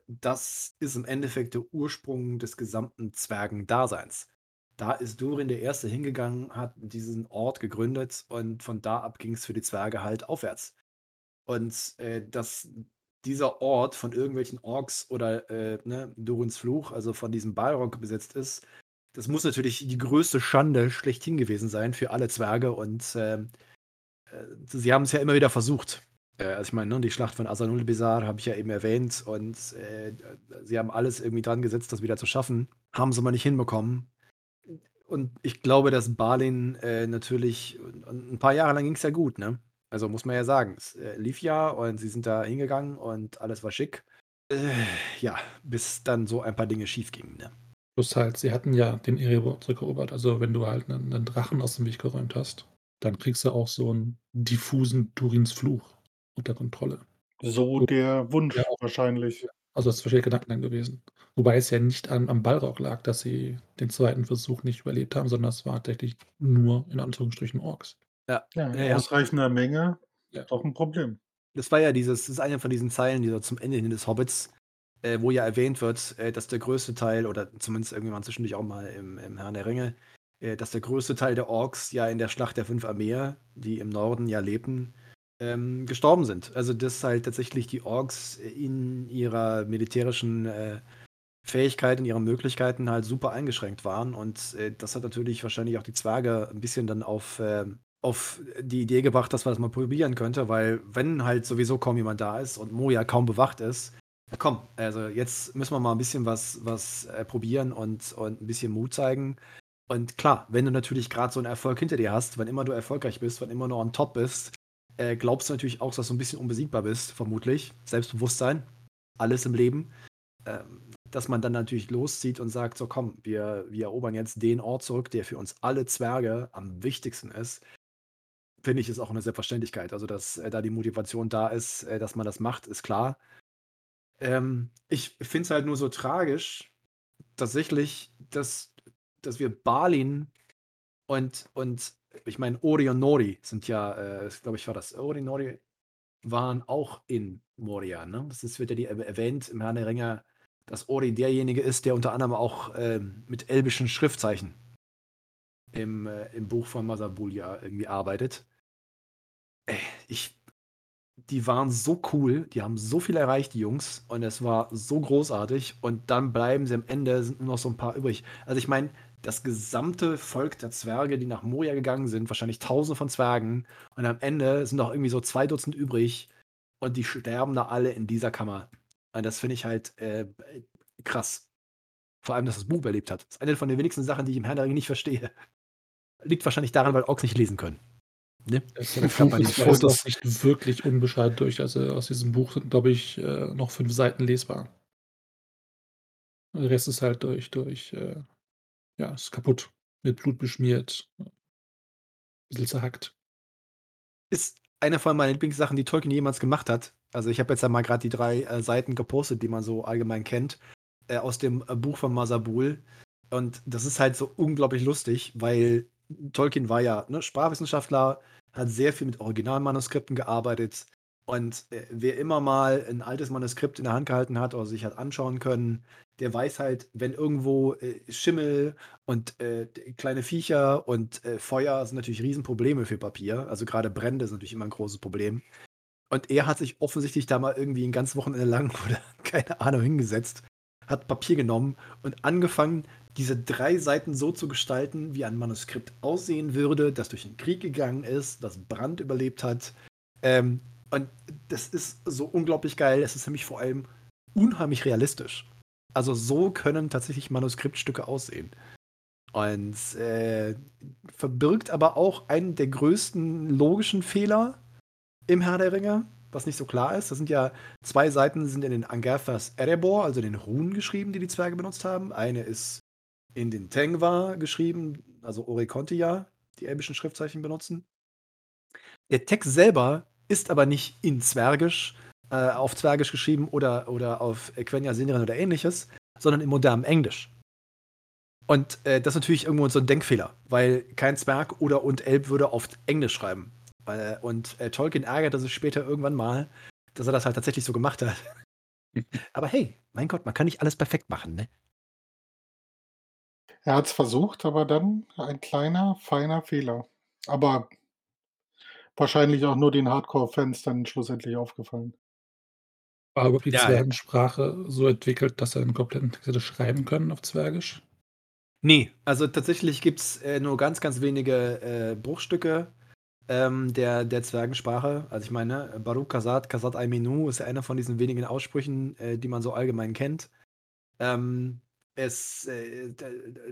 das ist im Endeffekt der Ursprung des gesamten Zwergendaseins. Da ist Durin der Erste hingegangen, hat diesen Ort gegründet und von da ab ging es für die Zwerge halt aufwärts. Und äh, dass dieser Ort von irgendwelchen Orks oder äh, ne, Durins Fluch, also von diesem Balrog besetzt ist, das muss natürlich die größte Schande schlechthin gewesen sein für alle Zwerge und ähm, äh, sie haben es ja immer wieder versucht. Äh, also ich meine, ne, die Schlacht von Asanul Bizar habe ich ja eben erwähnt und äh, sie haben alles irgendwie dran gesetzt, das wieder zu schaffen. Haben sie mal nicht hinbekommen. Und ich glaube, dass Balin äh, natürlich, ein paar Jahre lang ging es ja gut, ne? Also muss man ja sagen, es äh, lief ja und sie sind da hingegangen und alles war schick. Äh, ja, bis dann so ein paar Dinge schief gingen, ne? Plus halt, sie hatten ja den Erebor zurückerobert. Also wenn du halt einen, einen Drachen aus dem Weg geräumt hast, dann kriegst du auch so einen diffusen Durins Fluch unter Kontrolle. So der Wunsch Ja, wahrscheinlich. Also das ist wahrscheinlich Gedankengang gewesen. Wobei es ja nicht an, am Balrog lag, dass sie den zweiten Versuch nicht überlebt haben, sondern es war tatsächlich nur in Anführungsstrichen Orks. Ja, Ja, ja. ausreichender Menge Ja. doch ein Problem. Das war ja dieses, das ist eine von diesen Zeilen, die so zum Ende hin des Hobbits, äh, wo ja erwähnt wird, äh, dass der größte Teil, oder zumindest irgendwann zwischendurch auch mal im, im Herrn der Ringe, äh, dass der größte Teil der Orks ja in der Schlacht der fünf Armeen, die im Norden ja lebten, ähm, gestorben sind. Also dass halt tatsächlich die Orks in ihrer militärischen äh, Fähigkeit, in ihren Möglichkeiten halt super eingeschränkt waren. Und äh, das hat natürlich wahrscheinlich auch die Zwerge ein bisschen dann auf, ähm, auf die Idee gebracht, dass man das mal probieren könnte, weil wenn halt sowieso kaum jemand da ist und Moja kaum bewacht ist, komm, also jetzt müssen wir mal ein bisschen was, was äh, probieren und, und ein bisschen Mut zeigen. Und klar, wenn du natürlich gerade so einen Erfolg hinter dir hast, wann immer du erfolgreich bist, wann immer du on top bist, äh, glaubst du natürlich auch, dass du ein bisschen unbesiegbar bist, vermutlich. Selbstbewusstsein, alles im Leben. Ähm, dass man dann natürlich loszieht und sagt, so komm, wir, wir erobern jetzt den Ort zurück, der für uns alle Zwerge am wichtigsten ist. finde ich, ist auch eine Selbstverständlichkeit. Also, dass äh, da die Motivation da ist, äh, dass man das macht, ist klar. Ähm, ich finde es halt nur so tragisch, tatsächlich, dass, dass wir Balin und, und ich meine, Ori und Nori sind ja, äh, glaube ich, war das. Ori und Nori waren auch in Moria. Ne? Das ist, wird ja die erwähnt im Herrn der Ringe, dass Ori derjenige ist, der unter anderem auch ähm, mit elbischen Schriftzeichen im, äh, im Buch von Masabul ja irgendwie arbeitet. Ey, ich, die waren so cool, die haben so viel erreicht, die Jungs, und es war so großartig. Und dann bleiben sie am Ende, sind nur noch so ein paar übrig. Also ich meine, das gesamte Volk der Zwerge, die nach Moria gegangen sind, wahrscheinlich tausende von Zwergen, und am Ende sind noch irgendwie so zwei Dutzend übrig und die sterben da alle in dieser Kammer. Und das finde ich halt äh, krass. Vor allem, dass das Buch überlebt hat. Das ist eine von den wenigsten Sachen, die ich im Herrn der Ringe nicht verstehe. Liegt wahrscheinlich daran, weil Orks nicht lesen können. Ne? Das Buch bei den Fotos nicht wirklich unbescheid durch. Also aus diesem Buch sind, glaube ich, äh, noch fünf Seiten lesbar. Der Rest ist halt durch, durch äh, ja, ist kaputt. Mit Blut beschmiert. Ein bisschen zerhackt. Ist eine von meinen Lieblingssachen, die Tolkien jemals gemacht hat. Also ich habe jetzt ja mal gerade die drei äh, Seiten gepostet, die man so allgemein kennt, äh, aus dem äh, Buch von Masabul. Und das ist halt so unglaublich lustig, weil Tolkien war ja ne, Sprachwissenschaftler, hat sehr viel mit Originalmanuskripten gearbeitet. Und äh, wer immer mal ein altes Manuskript in der Hand gehalten hat oder sich hat anschauen können, der weiß halt, wenn irgendwo äh, Schimmel und äh, kleine Viecher und äh, Feuer sind natürlich Riesenprobleme für Papier. Also gerade Brände sind natürlich immer ein großes Problem. Und er hat sich offensichtlich da mal irgendwie ein ganzes Wochenende lang [laughs] oder keine Ahnung hingesetzt, hat Papier genommen und angefangen, diese drei Seiten so zu gestalten, wie ein Manuskript aussehen würde, das durch den Krieg gegangen ist, das Brand überlebt hat. Ähm, und das ist so unglaublich geil. Es ist nämlich vor allem unheimlich realistisch. Also so können tatsächlich Manuskriptstücke aussehen. Und äh, verbirgt aber auch einen der größten logischen Fehler im Herr der Ringe, was nicht so klar ist. Das sind ja zwei Seiten sind in den Angathas Erebor, also den Runen geschrieben, die die Zwerge benutzt haben. Eine ist in den Tengwa geschrieben, also Orikontia, die elbischen Schriftzeichen benutzen. Der Text selber ist aber nicht in Zwergisch, äh, auf Zwergisch geschrieben oder, oder auf Quenya Sinnerin oder ähnliches, sondern in modernem Englisch. Und äh, das ist natürlich irgendwo so ein Denkfehler, weil kein Zwerg oder und Elb würde auf Englisch schreiben. Weil, und äh, Tolkien ärgerte sich später irgendwann mal, dass er das halt tatsächlich so gemacht hat. [laughs] aber hey, mein Gott, man kann nicht alles perfekt machen, ne? Er hat es versucht, aber dann ein kleiner, feiner Fehler. Aber wahrscheinlich auch nur den Hardcore-Fans dann schlussendlich aufgefallen. War überhaupt die ja, Zwergensprache so entwickelt, dass er einen kompletten Text hätte schreiben können auf Zwergisch? Nee, also tatsächlich gibt es äh, nur ganz, ganz wenige äh, Bruchstücke ähm, der, der Zwergensprache. Also ich meine, Baruch Kasat, Kasat Aimenu ist ja einer von diesen wenigen Aussprüchen, äh, die man so allgemein kennt. Ähm, es, äh,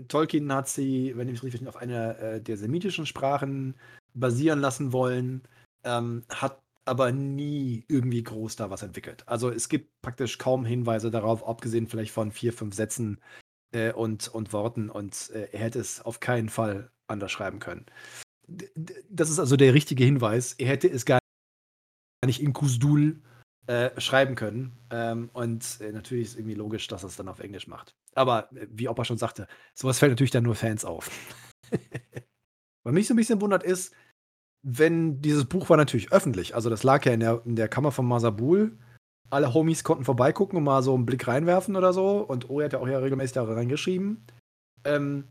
Tolkien hat sie, wenn ich mich richtig auf einer äh, der semitischen Sprachen basieren lassen wollen, ähm, hat aber nie irgendwie groß da was entwickelt. Also es gibt praktisch kaum Hinweise darauf, abgesehen vielleicht von vier, fünf Sätzen äh, und, und Worten und äh, er hätte es auf keinen Fall anders schreiben können. Das ist also der richtige Hinweis. Er hätte es gar nicht in Kusdul äh, schreiben können. Ähm, und äh, natürlich ist irgendwie logisch, dass er es dann auf Englisch macht. Aber äh, wie Opa schon sagte, sowas fällt natürlich dann nur Fans auf. [laughs] Was mich so ein bisschen wundert ist, wenn dieses Buch war natürlich öffentlich, also das lag ja in der, in der Kammer von Masabul. Alle Homies konnten vorbeigucken und mal so einen Blick reinwerfen oder so. Und Ori hat ja auch ja regelmäßig da reingeschrieben. Ähm,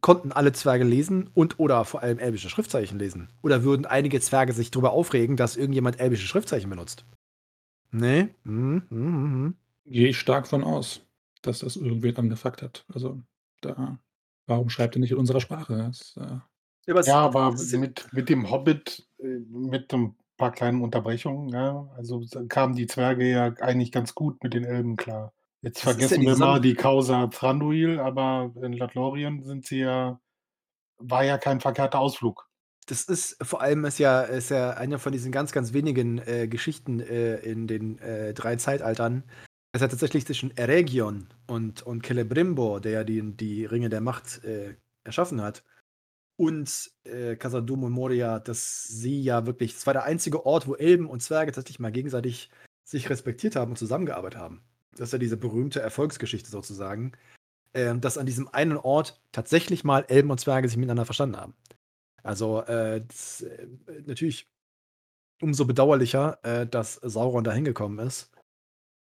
konnten alle Zwerge lesen und oder vor allem elbische Schriftzeichen lesen? Oder würden einige Zwerge sich darüber aufregen, dass irgendjemand elbische Schriftzeichen benutzt? Nee? Mhm, mhm, mhm. Gehe ich stark von aus, dass das irgendwen angefuckt hat. Also, da, warum schreibt er nicht in unserer Sprache? Das, äh ja, ja, aber mit, mit dem Hobbit, äh, mit ein paar kleinen Unterbrechungen, ja, also kamen die Zwerge ja eigentlich ganz gut mit den Elben klar. Jetzt das vergessen ja wir mal die Causa Thranduil, aber in Lothlorien sind sie ja, war ja kein verkehrter Ausflug. Das ist vor allem ist ja, ist ja eine von diesen ganz, ganz wenigen äh, Geschichten äh, in den äh, drei Zeitaltern. Es hat tatsächlich zwischen Eregion und, und Celebrimbor, der ja die, die Ringe der Macht äh, erschaffen hat, und äh, Casadum und Moria, dass sie ja wirklich, es war der einzige Ort, wo Elben und Zwerge tatsächlich mal gegenseitig sich respektiert haben und zusammengearbeitet haben. Das ist ja diese berühmte Erfolgsgeschichte sozusagen, äh, dass an diesem einen Ort tatsächlich mal Elben und Zwerge sich miteinander verstanden haben. Also äh, das, äh, natürlich umso bedauerlicher, äh, dass Sauron da hingekommen ist.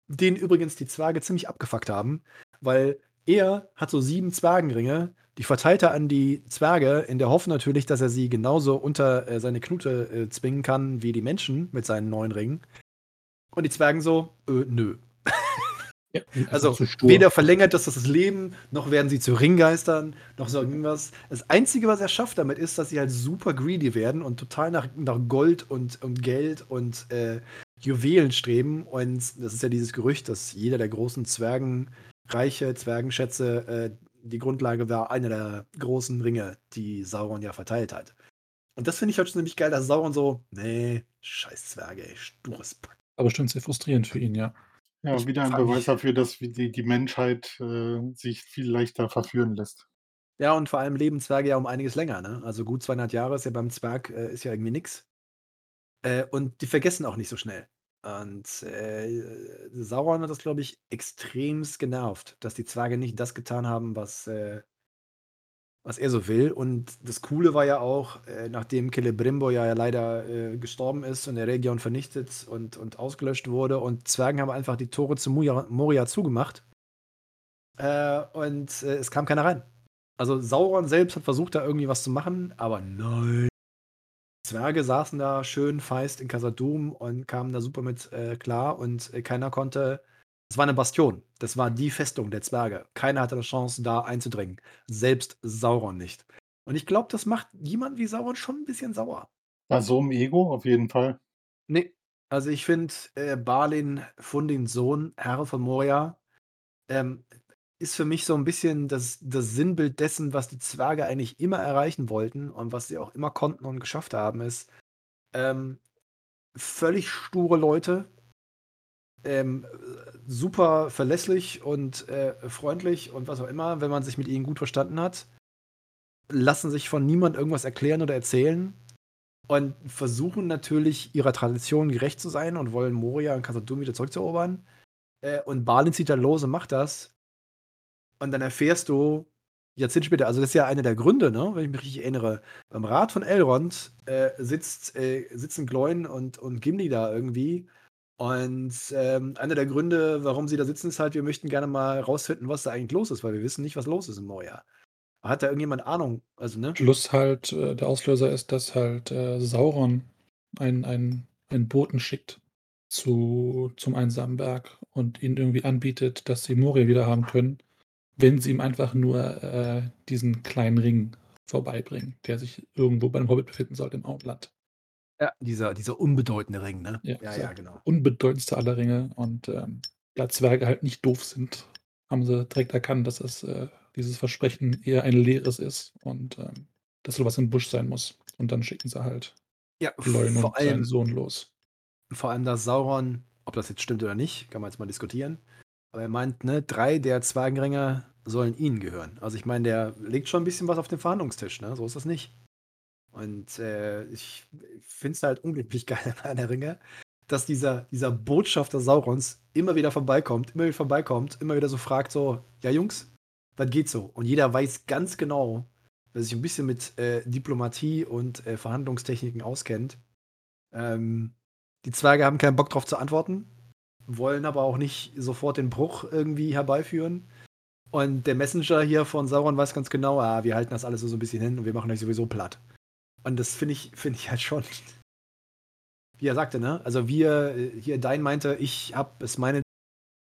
Den übrigens die Zwerge ziemlich abgefuckt haben, weil er hat so sieben Zwergenringe, die verteilt er an die Zwerge, in der Hoffnung natürlich, dass er sie genauso unter äh, seine Knute äh, zwingen kann wie die Menschen mit seinen neuen Ringen. Und die Zwergen so, äh, nö. Ja, also weder verlängert das das Leben, noch werden sie zu Ringgeistern, noch so irgendwas. Das Einzige, was er schafft damit, ist, dass sie halt super greedy werden und total nach, nach Gold und, und Geld und äh, Juwelen streben. Und das ist ja dieses Gerücht, dass jeder der großen Zwergenreiche, Zwergenschätze äh, die Grundlage war einer der großen Ringe, die Sauron ja verteilt hat. Und das finde ich halt schon ziemlich geil, dass Sauron so, nee, scheiß Zwerge, ey, stures Pack. Aber bestimmt sehr frustrierend für ihn, ja. Ja, ich wieder ein Beweis dafür, dass die, die Menschheit äh, sich viel leichter verführen lässt. Ja, und vor allem leben Zwerge ja um einiges länger, ne? Also gut 200 Jahre ist ja beim Zwerg äh, ist ja irgendwie nix. Äh, und die vergessen auch nicht so schnell. Und äh, Sauron hat das, glaube ich, extremst genervt, dass die Zwerge nicht das getan haben, was, äh, was er so will. Und das Coole war ja auch, äh, nachdem Celebrimbor ja leider äh, gestorben ist und der Region vernichtet und, und ausgelöscht wurde und Zwergen haben einfach die Tore zu Moria, Moria zugemacht. Äh, und äh, es kam keiner rein. Also Sauron selbst hat versucht, da irgendwie was zu machen, aber nein. Zwerge saßen da schön feist in Casadum und kamen da super mit äh, klar und äh, keiner konnte es war eine Bastion. Das war die Festung der Zwerge. Keiner hatte eine Chance, da einzudringen. Selbst Sauron nicht. Und ich glaube, das macht jemand wie Sauron schon ein bisschen sauer. Bei so einem Ego auf jeden Fall. Nee, also ich finde, äh, Balin, Fundins Sohn, Herr von Moria, ähm, ist für mich so ein bisschen das, das Sinnbild dessen, was die Zwerge eigentlich immer erreichen wollten und was sie auch immer konnten und geschafft haben, ist ähm, völlig sture Leute, ähm, super verlässlich und äh, freundlich und was auch immer, wenn man sich mit ihnen gut verstanden hat, lassen sich von niemand irgendwas erklären oder erzählen und versuchen natürlich ihrer Tradition gerecht zu sein und wollen Moria und Khazad-dûm wieder zurückzuerobern. Äh, und Balin zieht dann los und macht das. Und dann erfährst du Jahrzehnte später, also das ist ja einer der Gründe, ne, wenn ich mich richtig erinnere. Beim Rat von Elrond äh, sitzt, äh, sitzen Gloin und, und Gimli da irgendwie und ähm, einer der Gründe, warum sie da sitzen, ist halt, wir möchten gerne mal rausfinden, was da eigentlich los ist, weil wir wissen nicht, was los ist im Moria. Hat da irgendjemand Ahnung? Also, ne? Plus halt, äh, der Auslöser ist, dass halt äh, Sauron einen, einen, einen Boten schickt zu, zum einsamen Berg und ihnen irgendwie anbietet, dass sie Moria wieder haben können, wenn sie ihm einfach nur äh, diesen kleinen Ring vorbeibringen, der sich irgendwo bei einem Hobbit befinden sollte im Outland. Ja, dieser, dieser unbedeutende Ring, ne? Ja, ja, ja genau. Unbedeutendste aller Ringe. Und ähm, da Zwerge halt nicht doof sind, haben sie direkt erkannt, dass es, äh, dieses Versprechen eher ein leeres ist und ähm, dass sowas im Busch sein muss. Und dann schicken sie halt ja, Leuen und allem, seinen Sohn los. Vor allem, dass Sauron, ob das jetzt stimmt oder nicht, kann man jetzt mal diskutieren. Aber er meint, ne, drei der Zwergenringe sollen ihnen gehören. Also ich meine, der legt schon ein bisschen was auf den Verhandlungstisch, ne? So ist das nicht. Und äh, ich finde es halt unglaublich [laughs] geil an der Ringe, dass dieser, dieser Botschafter Saurons immer wieder vorbeikommt, immer wieder vorbeikommt, immer wieder so fragt: so, ja, Jungs, was geht so? Und jeder weiß ganz genau, wer sich ein bisschen mit äh, Diplomatie und äh, Verhandlungstechniken auskennt. Ähm, die Zwerge haben keinen Bock drauf zu antworten, wollen aber auch nicht sofort den Bruch irgendwie herbeiführen. Und der Messenger hier von Sauron weiß ganz genau, ah, wir halten das alles so ein bisschen hin und wir machen euch sowieso platt. Und das finde ich, finde ich halt schon, wie er sagte, ne? Also wir, hier Dein meinte, ich habe es meine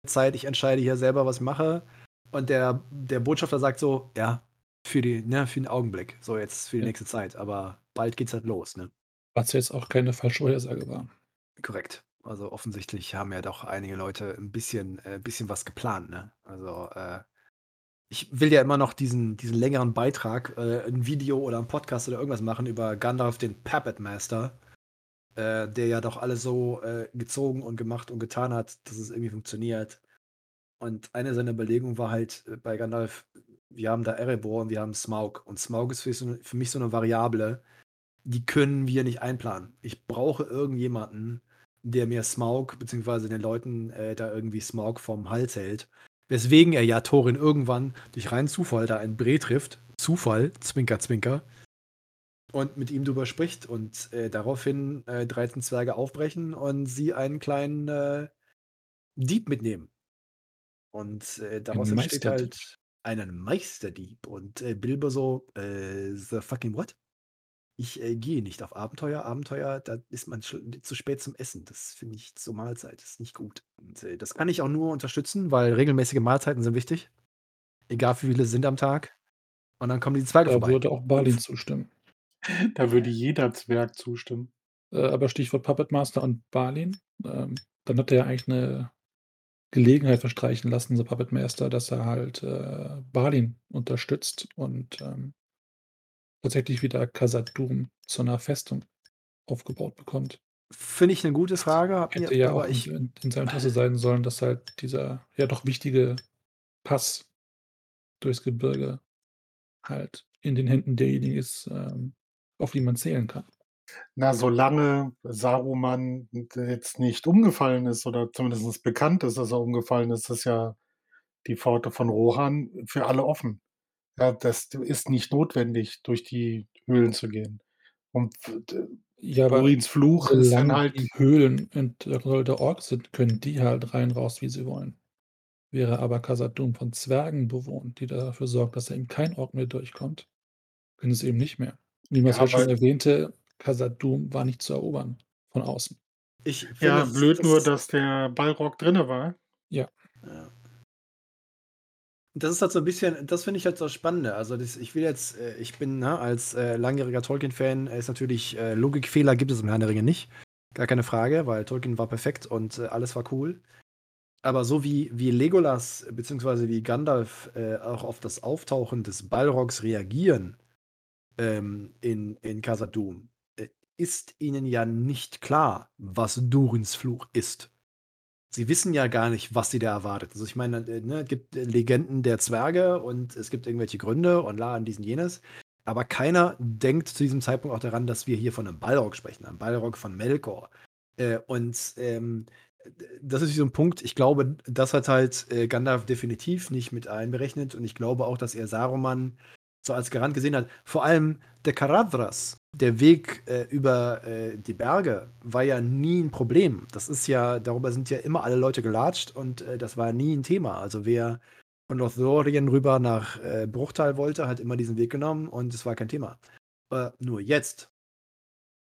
Zeit, ich entscheide hier selber, was ich mache. Und der, der Botschafter sagt so, ja, für, die, ne, für den Augenblick, so jetzt für die ja. nächste Zeit, aber bald geht's halt los, ne? Was jetzt auch keine falsche Vorhersage war. Korrekt. Also offensichtlich haben ja doch einige Leute ein bisschen, äh, bisschen was geplant, ne? Also, äh, ich will ja immer noch diesen, diesen längeren Beitrag, äh, ein Video oder ein Podcast oder irgendwas machen über Gandalf, den Puppet Master, äh, der ja doch alles so äh, gezogen und gemacht und getan hat, dass es irgendwie funktioniert. Und eine seiner Überlegungen war halt äh, bei Gandalf, wir haben da Erebor und wir haben Smaug. Und Smaug ist für, so, für mich so eine Variable, die können wir nicht einplanen. Ich brauche irgendjemanden, der mir Smaug, beziehungsweise den Leuten äh, da irgendwie Smaug vom Hals hält. Weswegen er ja Thorin irgendwann durch reinen Zufall da ein Bre trifft. Zufall, Zwinker, Zwinker. Und mit ihm drüber spricht und äh, daraufhin äh, 13 Zwerge aufbrechen und sie einen kleinen äh, Dieb mitnehmen. Und äh, daraus entsteht halt einen Meisterdieb. Und äh, Bilbo so, äh, the fucking what? Ich äh, gehe nicht auf Abenteuer. Abenteuer, da ist man zu spät zum Essen. Das finde ich zur Mahlzeit. Das ist nicht gut. Und äh, das kann ich auch nur unterstützen, weil regelmäßige Mahlzeiten sind wichtig. Egal wie viele sind am Tag. Und dann kommen die Zwerge Da vorbei. würde auch Balin zustimmen. [laughs] Da würde jeder Zwerg zustimmen. Äh, aber Stichwort Puppet Master und Balin. Ähm, dann hat er ja eigentlich eine Gelegenheit verstreichen lassen, so Puppet Master, dass er halt äh, Balin unterstützt und ähm, tatsächlich wieder Khazad-dûm zu einer Festung aufgebaut bekommt. Finde ich eine gute Frage. Hätte ja aber auch ich, in, in seinem Interesse [laughs] sein sollen, dass halt dieser ja doch wichtige Pass durchs Gebirge halt in den Händen derjenigen ist, ähm, auf die man zählen kann. Na, solange Saruman jetzt nicht umgefallen ist oder zumindest bekannt ist, dass er umgefallen ist, ist ja die Pforte von Rohan für alle offen. Ja, das ist nicht notwendig, durch die Höhlen zu gehen. Und d Ja, aber Fluch ist dann solange halt die Höhlen in der Orks sind, können die halt rein raus, wie sie wollen. Wäre aber Khazad-dûm von Zwergen bewohnt, die dafür sorgt, dass da eben kein Ork mehr durchkommt, können es eben nicht mehr. Wie man es Ja, halt schon aber erwähnte, Khazad-dûm war nicht zu erobern von außen. ich finde, ja, das, blöd nur, das, dass der Balrog drinne war. Ja. ja. Das ist halt so ein bisschen, das finde ich halt so spannende. Also das, ich will jetzt, äh, ich bin ne, als äh, langjähriger Tolkien-Fan, äh, ist natürlich äh, Logikfehler gibt es im Herrn der Ringe nicht. Gar keine Frage, weil Tolkien war perfekt und äh, alles war cool. Aber so wie, wie Legolas bzw. wie Gandalf äh, auch auf das Auftauchen des Balrogs reagieren ähm, in, in Khazad-dûm, ist ihnen ja nicht klar, was Durins Fluch ist. Sie wissen ja gar nicht, was sie da erwartet. Also ich meine, äh, ne, es gibt äh, Legenden der Zwerge und es gibt irgendwelche Gründe und la und diesen jenes. Aber keiner denkt zu diesem Zeitpunkt auch daran, dass wir hier von einem Balrog sprechen, einem Balrog von Melkor. Äh, und ähm, das ist so ein Punkt, ich glaube, das hat halt äh, Gandalf definitiv nicht mit einberechnet und ich glaube auch, dass er Saruman so als Garant gesehen hat. Vor allem der Karadhras, der Weg äh, über äh, die Berge, war ja nie ein Problem. Das ist ja, darüber sind ja immer alle Leute gelatscht und äh, das war nie ein Thema. Also wer von Lothlorien rüber nach äh, Bruchtal wollte, hat immer diesen Weg genommen und es war kein Thema. Nur jetzt,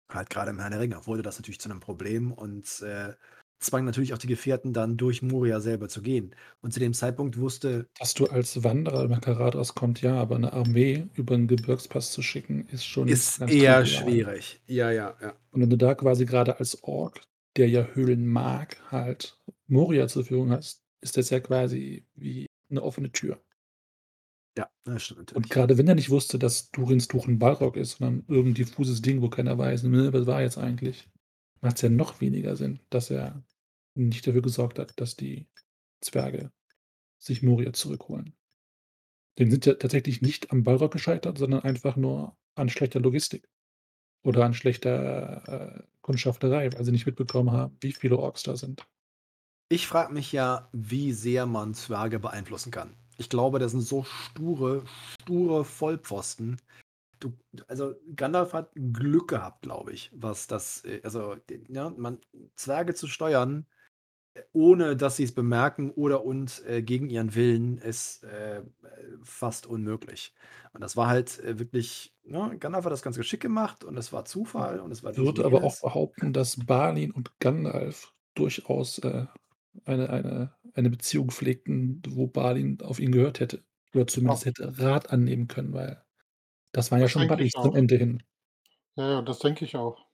halt gerade im Herrn der Ringe, wurde das natürlich zu einem Problem und äh, zwang natürlich auch die Gefährten dann durch Moria selber zu gehen. Und zu dem Zeitpunkt wusste, Dass du als Wanderer nach Karadras kommt, ja, aber eine Armee über einen Gebirgspass zu schicken, ist schon ist eher schwierig. Ja, ja, ja. Und wenn du da quasi gerade als Ork, der ja Höhlen mag, halt Moria zur Verfügung hast, ist das ja quasi wie eine offene Tür. Ja, das stimmt Und natürlich. gerade wenn er nicht wusste, dass Durins Tuch ein Balrog ist, sondern irgendein diffuses Ding, wo keiner weiß, ne, was war jetzt eigentlich, macht es ja noch weniger Sinn, dass er nicht dafür gesorgt hat, dass die Zwerge sich Moria zurückholen. Den sind ja tatsächlich nicht am Balrog gescheitert, sondern einfach nur an schlechter Logistik oder an schlechter äh, Kundschafterei, weil sie nicht mitbekommen haben, wie viele Orks da sind. Ich frage mich ja, wie sehr man Zwerge beeinflussen kann. Ich glaube, das sind so sture, sture Vollpfosten. Du, also Gandalf hat Glück gehabt, glaube ich, was das, äh, also ja, man, Zwerge zu steuern, ohne dass sie es bemerken oder und äh, gegen ihren Willen, ist äh, fast unmöglich. Und das war halt äh, wirklich, ne, Gandalf hat das ganz geschickt gemacht und es war Zufall und es war Ich würde aber auch behaupten, dass Balin und Gandalf durchaus äh, eine, eine, eine Beziehung pflegten, wo Balin auf ihn gehört hätte. Oder zumindest Auch. hätte Rat annehmen können, weil das waren ja Das schon Buddies zum. Ende hin. Ja, ja, das denke ich auch.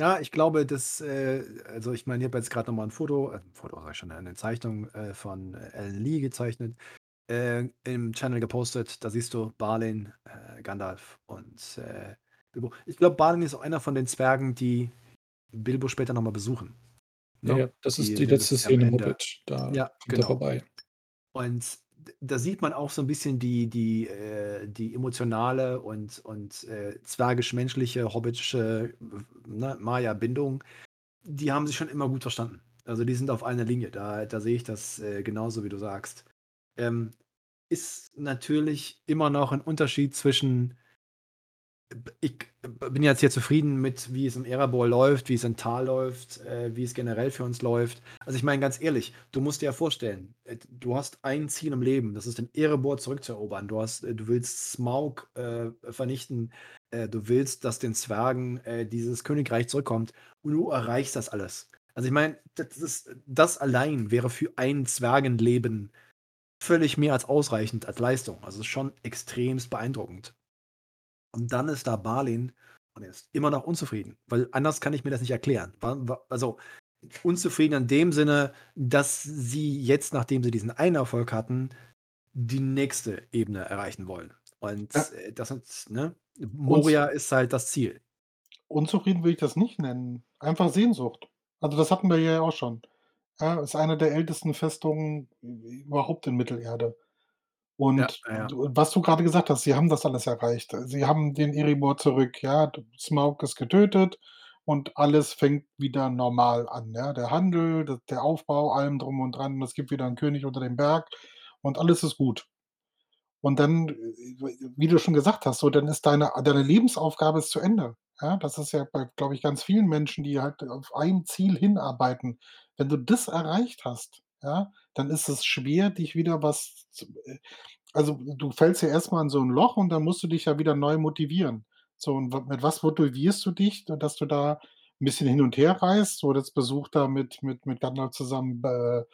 Ja, ich glaube, dass, äh, also ich meine, ich habe jetzt gerade nochmal ein Foto, äh, ein Foto sag ich schon, eine Zeichnung äh, von Alan Lee gezeichnet, äh, im Channel gepostet. Da siehst du Balin, äh, Gandalf und äh, Bilbo. Ich glaube, Balin ist auch einer von den Zwergen, die Bilbo später nochmal besuchen. Ja, Ne? ja, das ist Die letzte Szene. Hobbit. Da Ja, kommt genau. vorbei. Und da sieht man auch so ein bisschen die, die, äh, die emotionale und, und äh, zwergisch-menschliche, hobbitische ne, Maya-Bindung. Die haben sich schon immer gut verstanden. Also die sind auf einer Linie. Da, da sehe ich das äh, genauso, wie du sagst. Ähm, ist natürlich immer noch ein Unterschied zwischen ich bin jetzt hier zufrieden mit, wie es im Erebor läuft, wie es in Tal läuft, äh, wie es generell für uns läuft. Also ich meine ganz ehrlich, du musst dir ja vorstellen, äh, du hast ein Ziel im Leben, das ist den Erebor zurückzuerobern. Du hast, äh, du willst Smaug äh, vernichten, äh, du willst, dass den Zwergen äh, dieses Königreich zurückkommt und du erreichst das alles. Also ich meine, das, das allein wäre für ein Zwergenleben völlig mehr als ausreichend als Leistung. Also es ist schon extremst beeindruckend. Und dann ist da Balin und er ist immer noch unzufrieden, weil anders kann ich mir das nicht erklären. Also unzufrieden in dem Sinne, dass sie jetzt, nachdem sie diesen einen Erfolg hatten, die nächste Ebene erreichen wollen. Und ja. Äh, das ist, ne? Moria Unz ist halt das Ziel. Unzufrieden will ich das nicht nennen. Einfach Sehnsucht. Also das hatten wir ja auch schon. Ja, ist eine der ältesten Festungen überhaupt in Mittelerde. Und ja, ja. was du gerade gesagt hast, sie haben das alles erreicht. Sie haben den Erebor zurück, ja, Smaug ist getötet und alles fängt wieder normal an, ja. Der Handel, der Aufbau, allem drum und dran. Es gibt wieder einen König unter dem Berg und alles ist gut. Und dann, wie du schon gesagt hast, so, dann ist deine deine Lebensaufgabe ist zu Ende. Ja, das ist ja bei, glaube ich, ganz vielen Menschen, die halt auf ein Ziel hinarbeiten. Wenn du das erreicht hast, ja, dann ist es schwer, dich wieder was zu äh, also, du fällst ja erst mal in so 'n Loch und dann musst du dich ja wieder neu motivieren. So, und mit was motivierst du dich, dass du da 'n bisschen hin und her reist? So, jetzt besucht da mit mit mit Gandalf zusammen, äh,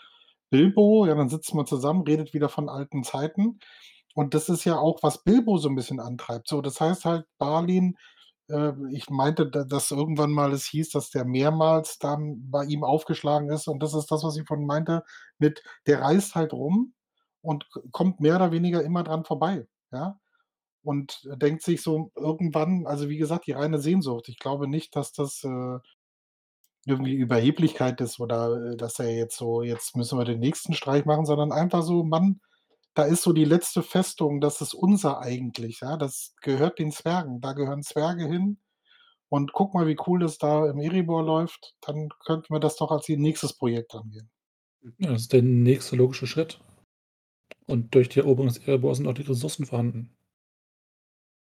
Bilbo, ja, dann sitzt man zusammen, redet wieder von alten Zeiten. Und das ist ja auch, was Bilbo so 'n bisschen antreibt. So, das heißt halt, Balin ich meinte, da dass irgendwann mal es hieß, dass der mehrmals dann bei ihm aufgeschlagen ist und das ist das, was ich vorhin meinte mit der reist halt rum und kommt mehr oder weniger immer dran vorbei, ja? Und denkt sich so irgendwann also, wie gesagt, die reine Sehnsucht. Ich glaube nicht, dass das, äh, irgendwie Überheblichkeit ist oder, äh, dass er jetzt so: „Jetzt müssen wir den nächsten Streich machen“, sondern einfach so: „Mann, da ist so die letzte Festung, das ist unser eigentlich, ja? Das gehört den Zwergen. Da gehören Zwerge hin. Und guck mal, wie cool das da im Erebor läuft. Dann könnten wir das doch als ihr nächstes Projekt angehen.“ Ja, das ist der nächste logische Schritt. Und durch die Eroberung des Erebors sind auch die Ressourcen vorhanden.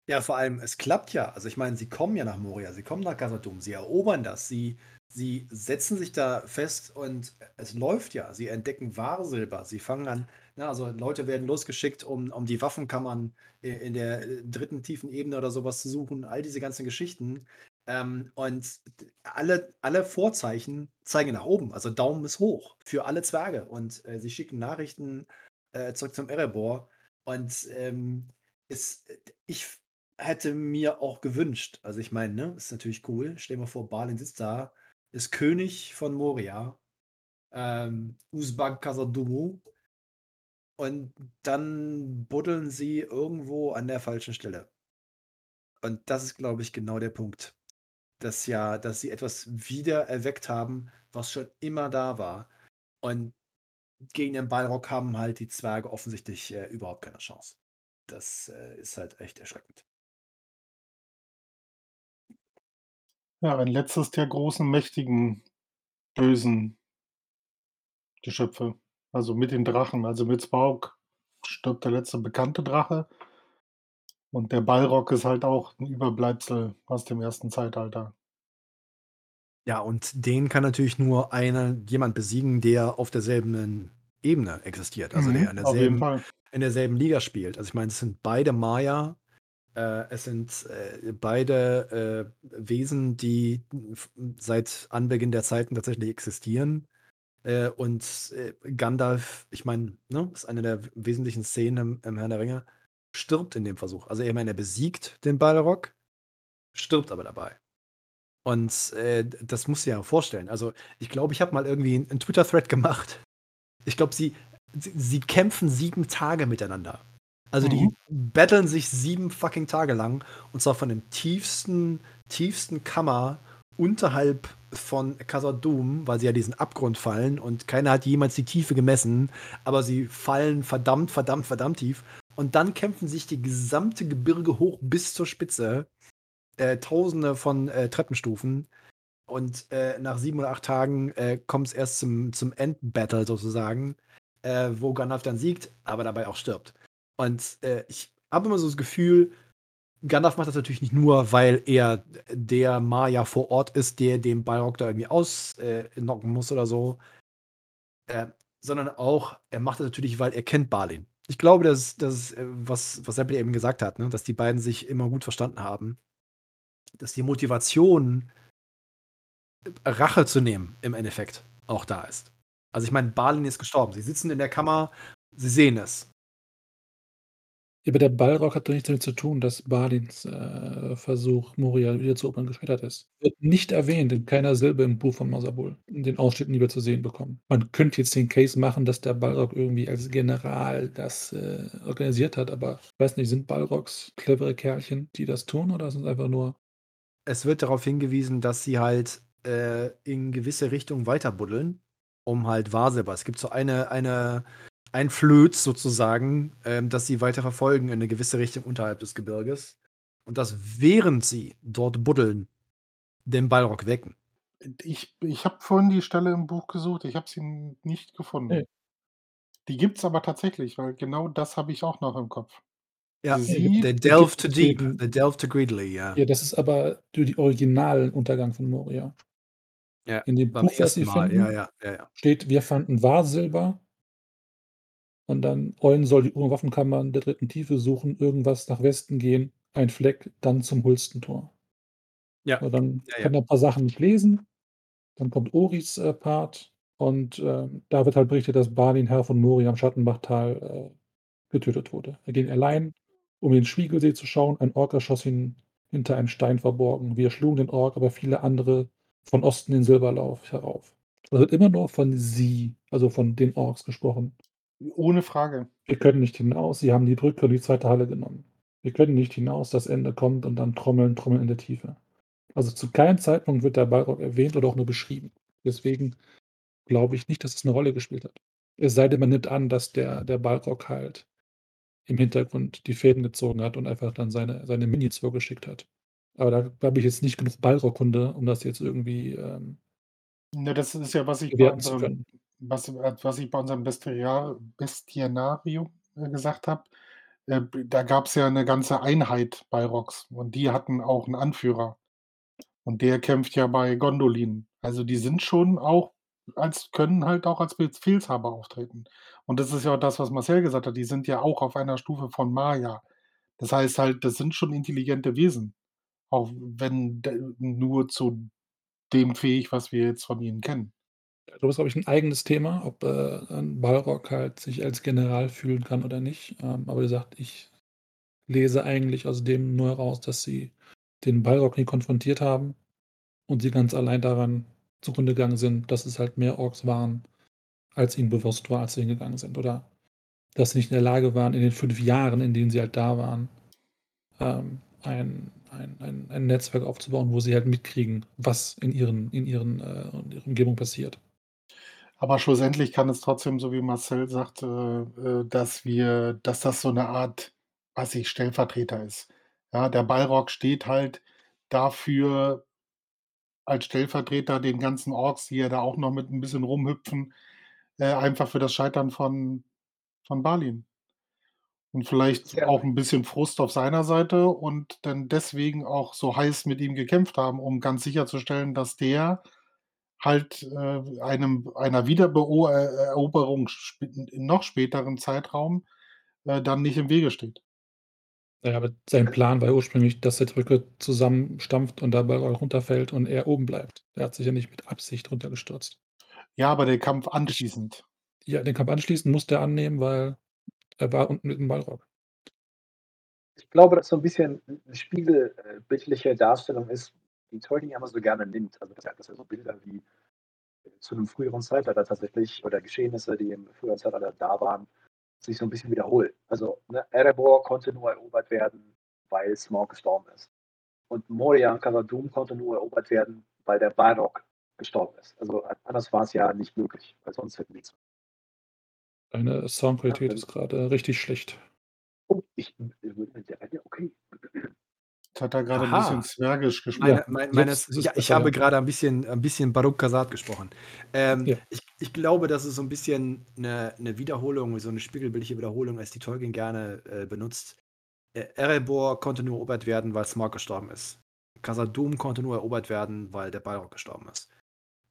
Ja, vor allem, es klappt ja. Also ich meine, sie kommen ja nach Moria, sie kommen nach Khazad-dûm, sie erobern das, sie sie setzen sich da fest und es läuft ja. Sie entdecken Wahrsilber, sie fangen an ne, also Leute werden losgeschickt, um um die Waffenkammern in der, äh, dritten tiefen Ebene oder sowas zu suchen, all diese ganzen Geschichten. Ähm, und alle alle Vorzeichen zeigen nach oben, also Daumen ist hoch für alle Zwerge und, äh, sie schicken Nachrichten, äh, zurück zum Erebor und, ähm, es äh, ich hätte mir auch gewünscht also ich meine, ne, ist natürlich cool. Stell dir mal vor, Balin sitzt da, ist König von Moria, ähm, Uzbag Khazad-dûm und dann buddeln sie irgendwo an der falschen Stelle. Und das ist, glaube ich, genau der Punkt. Dass ja dass sie etwas wiedererweckt haben, was schon immer da war. Und gegen den Balrog haben halt die Zwerge offensichtlich, äh, überhaupt keine Chance. Das, äh, ist halt echt erschreckend. Ja, ein letztes der großen, mächtigen, bösen Geschöpfe. Also, mit den Drachen. Also, mit Smaug stirbt der letzte bekannte Drache. Und der Balrog ist halt auch 'n Überbleibsel aus dem ersten Zeitalter. Ja, und den kann natürlich nur einer jemand besiegen, der auf derselben Ebene existiert, also der Mhm, in auf jeden derselben in derselben Liga spielt. Also, ich meine, es sind beide Maya, äh, es sind, äh, beide, äh, Wesen, die seit Anbeginn der Zeiten tatsächlich existieren. Äh, und, äh, Gandalf, ich meine, ne, ist eine der wesentlichen Szenen im im Herrn der Ringe, stirbt in dem Versuch. Also, ich meine, er besiegt den Balrog, stirbt aber dabei. Und, äh, das musst du dir ja vorstellen. Also, ich glaube, ich habe mal irgendwie 'n 'n Twitter-Thread gemacht. Ich glaube, sie sie sie kämpfen 7 Tage miteinander. Also, die Mhm. battlen sich 7 fucking Tage lang und zwar von dem tiefsten tiefsten Kammer unterhalb von Khazad-dûm, weil sie ja diesen Abgrund fallen und keiner hat jemals die Tiefe gemessen, aber sie fallen verdammt, verdammt, verdammt tief. Und dann kämpfen sich die gesamte Gebirge hoch bis zur Spitze. Äh, tausende von äh, Treppenstufen. Und äh, nach sieben oder acht Tagen äh, kommt es erst zum, zum Endbattle sozusagen, äh, wo Gandalf dann siegt, aber dabei auch stirbt. Und äh, ich habe immer so das Gefühl, Gandalf macht das natürlich nicht nur, weil er der Maya vor Ort ist, der den Balrog da irgendwie ausnocken muss oder so, sondern auch, er macht das natürlich, weil er kennt Balin ich glaube, dass, dass äh, was, was Seppel eben gesagt hat, ne, dass die beiden sich immer gut verstanden haben, dass die Motivation, Rache zu nehmen, im Endeffekt auch da ist. Also ich meine, Balin ist gestorben. Sie sitzen in der Kammer, sie sehen es. Ja, aber der Balrog hat doch nichts damit zu tun, dass Balins äh, Versuch, Moria wiederzuerobern, gescheitert ist. Wird nicht erwähnt in keiner Silbe im Buch von Masabul, in den Ausschnitten, die wir zu sehen bekommen. Man könnte jetzt den Case machen, dass der Balrog irgendwie als General das äh, organisiert hat, aber ich weiß nicht, sind Balrogs clevere Kerlchen, die das tun, oder sind es einfach nur. Es wird darauf hingewiesen, dass sie halt äh, in gewisse Richtungen weiterbuddeln, um halt Wahrsilber. Es gibt so eine, eine ein Flöz sozusagen, ähm, das sie weiter verfolgen in eine gewisse Richtung unterhalb des Gebirges. Und das während sie dort buddeln, den Balrog wecken. Ich, ich habe vorhin die Stelle im Buch gesucht, ich habe sie nicht gefunden. Nee. Die gibt es aber tatsächlich, weil genau das habe ich auch noch im Kopf. Ja, sie, the delve to deep, the delve to greedily, ja. Ja, das ist aber die originalen Untergang von Moria. Ja, in dem Buch, das sie finden, ja, ja, ja, steht, wir fanden Wahrsilber und dann Eulen soll die Waffenkammern der dritten Tiefe suchen, irgendwas nach Westen gehen, ein Fleck, dann zum Hulstentor. Ja. So, dann ja, kann er ein paar Sachen nicht lesen. Dann kommt Oris äh, Part und äh, da wird halt berichtet, dass Balin, Herr von Moria am Schattenbachtal, äh, getötet wurde. Er ging allein, um in den Spiegelsee zu schauen. Ein Ork erschoss ihn hinter einem Stein verborgen. Wir schlugen den Ork, aber viele andere von Osten den Silberlauf herauf. Da wird immer nur von sie, also von den Orks gesprochen. Ohne Frage. Wir können nicht hinaus. Sie haben die Brücke und die zweite Halle genommen. Wir können nicht hinaus. Das Ende kommt und dann trommeln, trommeln in der Tiefe. Also zu keinem Zeitpunkt wird der Balrog erwähnt oder auch nur beschrieben. Deswegen glaube ich nicht, dass es eine Rolle gespielt hat. Es sei denn, man nimmt an, dass der, der Balrog halt im Hintergrund die Fäden gezogen hat und einfach dann seine, seine Minis vorgeschickt hat. Aber da habe ich jetzt nicht genug Balrog-Kunde, um das jetzt irgendwie. Ähm, ne, das ist ja, was ich bei unserem, was, äh, was ich bei unserem Bestiar Bestianarium äh, gesagt habe, äh, da gab es ja eine ganze Einheit bei Rocks und die hatten auch einen Anführer. Und der kämpft ja bei Gondolin. Also die sind schon auch als können halt auch als Befehlshaber auftreten. Und das ist ja auch das, was Marcel gesagt hat, die sind ja auch auf einer Stufe von Maya. Das heißt halt, das sind schon intelligente Wesen, auch wenn nur zu dem fähig, was wir jetzt von ihnen kennen. Du hast, glaube ich, ein eigenes Thema, ob äh, ein Balrog halt sich als General fühlen kann oder nicht. Ähm, aber wie gesagt, ich lese eigentlich aus dem nur heraus, dass sie den Balrog nie konfrontiert haben und sie ganz allein daran zugrunde gegangen sind, dass es halt mehr Orks waren, als ihnen bewusst war, als sie hingegangen sind. Oder dass sie nicht in der Lage waren, in den fünf Jahren, in denen sie halt da waren, ähm, ein, ein, ein, ein, Netzwerk aufzubauen, wo sie halt mitkriegen, was in ihren, in ihren, äh, in ihrer Umgebung passiert. Aber schlussendlich kann es trotzdem, so wie Marcel sagt, äh, äh, dass wir dass das so eine Art, weiß ich, Stellvertreter ist. Ja, der Balrog steht halt dafür als Stellvertreter den ganzen Orks, die ja da auch noch mit ein bisschen rumhüpfen, äh, einfach für das Scheitern von von Balin. Und vielleicht Ja. auch ein bisschen Frust auf seiner Seite und dann deswegen auch so heiß mit ihm gekämpft haben, um ganz sicherzustellen, dass der halt äh, einem, einer Wiedereroberung in noch späteren Zeitraum äh, dann nicht im Wege steht. Ja, aber sein Plan war ursprünglich, dass der Drücke zusammenstampft und dabei runterfällt und er oben bleibt. Er hat sich ja nicht mit Absicht runtergestürzt. Ja, aber der Kampf anschließend. Ja, den Kampf anschließend musste er annehmen, weil er war unten mit dem Ballrock. Ich glaube, dass so ein bisschen eine spiegelbildliche Darstellung ist, die Tolkien immer so gerne nimmt. Also, er, dass er so Bilder wie zu einem früheren Zeitalter tatsächlich oder Geschehnisse, die im früheren Zeitalter da waren, sich so ein bisschen wiederholen. Also, ne, Erebor konnte nur erobert werden, weil Smaug gestorben ist. Und Moria Khazad-dûm konnte nur erobert werden, weil der Balrog gestorben ist. Also anders war es ja nicht möglich, weil sonst hätten nichts. Deine Soundqualität Ja, ist gerade richtig schlecht. Oh, ich, okay. Hat er gerade ein bisschen zwergisch gesprochen. Meine, Ja, mein, meines, jetzt ist ja, ich habe gerade ein bisschen, ein bisschen Baruch Kasat gesprochen. Ähm, Ja. ich, ich glaube, dass es so ein bisschen eine, eine Wiederholung, so eine spiegelbildliche Wiederholung ist, die Tolkien gerne äh, benutzt. Äh, Erebor konnte nur erobert werden, weil Smaug gestorben ist. Khazad-dûm konnte nur erobert werden, weil der Balrog gestorben ist.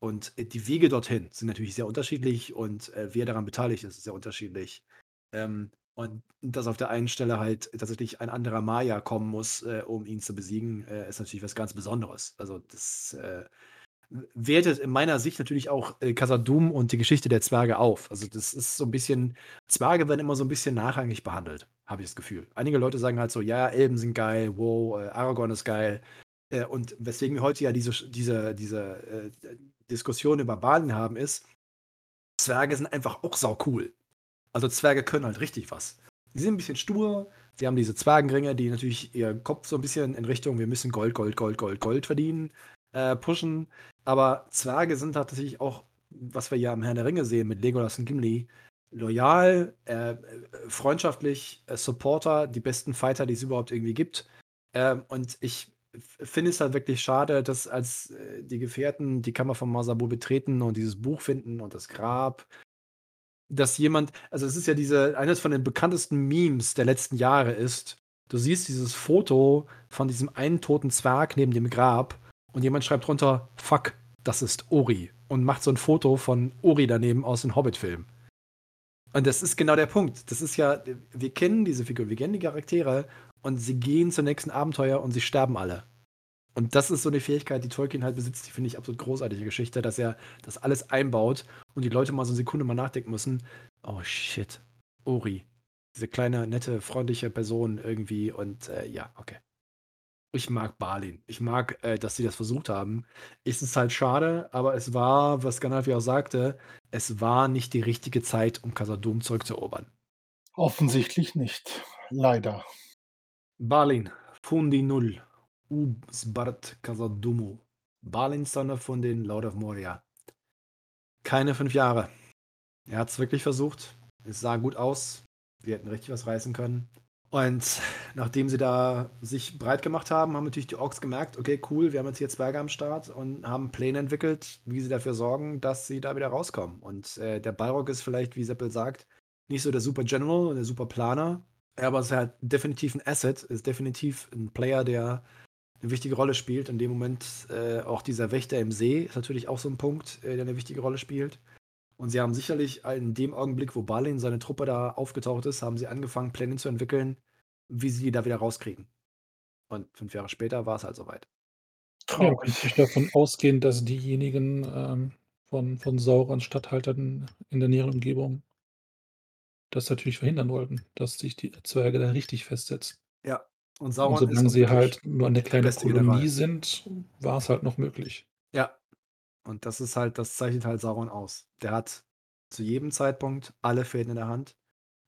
Und äh, die Wege dorthin sind natürlich sehr unterschiedlich und äh, wer daran beteiligt ist, ist sehr unterschiedlich. Ähm, und dass auf der einen Stelle halt tatsächlich ein anderer Maya kommen muss, äh, um ihn zu besiegen, äh, ist natürlich was ganz Besonderes. Also das äh, wertet in meiner Sicht natürlich auch äh, Khazad-dûm und die Geschichte der Zwerge auf. Also das ist so ein bisschen, Zwerge werden immer so ein bisschen nachrangig behandelt, habe ich das Gefühl. Einige Leute sagen halt so, ja, Elben sind geil, wow, äh, Aragorn ist geil. Äh, und weswegen wir heute ja diese, diese, diese äh, Diskussion über Balin haben, ist, Zwerge sind einfach auch sau cool. Also Zwerge können halt richtig was. Die sind ein bisschen stur, sie haben diese Zwergenringe, die natürlich ihren Kopf so ein bisschen in Richtung, wir müssen Gold, Gold, Gold, Gold, Gold verdienen, äh, pushen. Aber Zwerge sind tatsächlich auch, was wir ja im Herrn der Ringe sehen mit Legolas und Gimli, loyal, äh, freundschaftlich, äh, Supporter, die besten Fighter, die es überhaupt irgendwie gibt. Ähm, und ich finde es halt wirklich schade, dass als äh, die Gefährten die Kammer von Masabu betreten und dieses Buch finden und das Grab, dass jemand, also es ist ja diese, eines von den bekanntesten Memes der letzten Jahre ist, du siehst dieses Foto von diesem einen toten Zwerg neben dem Grab und jemand schreibt drunter, fuck, das ist Ori und macht so ein Foto von Ori daneben aus dem Hobbit-Film. Und das ist genau der Punkt. Das ist ja, wir kennen diese Figur, wir kennen die Charaktere und sie gehen zum nächsten Abenteuer und sie sterben alle. Und das ist so eine Fähigkeit, die Tolkien halt besitzt, die finde ich absolut großartige Geschichte, dass er das alles einbaut und die Leute mal so eine Sekunde mal nachdenken müssen. Oh shit, Ori. Diese kleine, nette, freundliche Person irgendwie und äh, ja, okay. Ich mag Balin. Ich mag, äh, dass sie das versucht haben. Es ist halt schade, aber es war, was Gandalf ja auch sagte, es war nicht die richtige Zeit, um Khazad-dûm zurückzuerobern. Offensichtlich nicht. Leider. Balin, Fundi Null, Ubsbart Khazad-dûmu. Balins Sonne von den Lord of Moria. Keine fünf Jahre. Er hat es wirklich versucht. Es sah gut aus. Wir hätten richtig was reißen können. Und nachdem sie da sich breit gemacht haben, haben natürlich die Orks gemerkt, okay, cool, wir haben jetzt hier Zwerge am Start und haben Pläne entwickelt, wie sie dafür sorgen, dass sie da wieder rauskommen. Und äh, der Balrog ist vielleicht, wie Seppel sagt, nicht so der Super General und der Super Planer, aber es ist halt definitiv ein Asset, ist definitiv ein Player, der eine wichtige Rolle spielt. In dem Moment äh, auch dieser Wächter im See ist natürlich auch so ein Punkt, äh, der eine wichtige Rolle spielt. Und sie haben sicherlich in dem Augenblick, wo Balin seine Truppe da aufgetaucht ist, haben sie angefangen, Pläne zu entwickeln, wie sie die da wieder rauskriegen. Und fünf Jahre später war es halt soweit. Ja, Traurig. sich davon ausgehen, dass diejenigen ähm, von, von Saurons Statthaltern in der näheren Umgebung das natürlich verhindern wollten, dass sich die Zwerge da richtig festsetzen. Ja. Und Und Sauron solange auch sie halt nur eine der kleine beste General. Kolonie sind, war es halt noch möglich. Ja. Und das ist halt, das zeichnet halt Sauron aus. Der hat zu jedem Zeitpunkt alle Fäden in der Hand.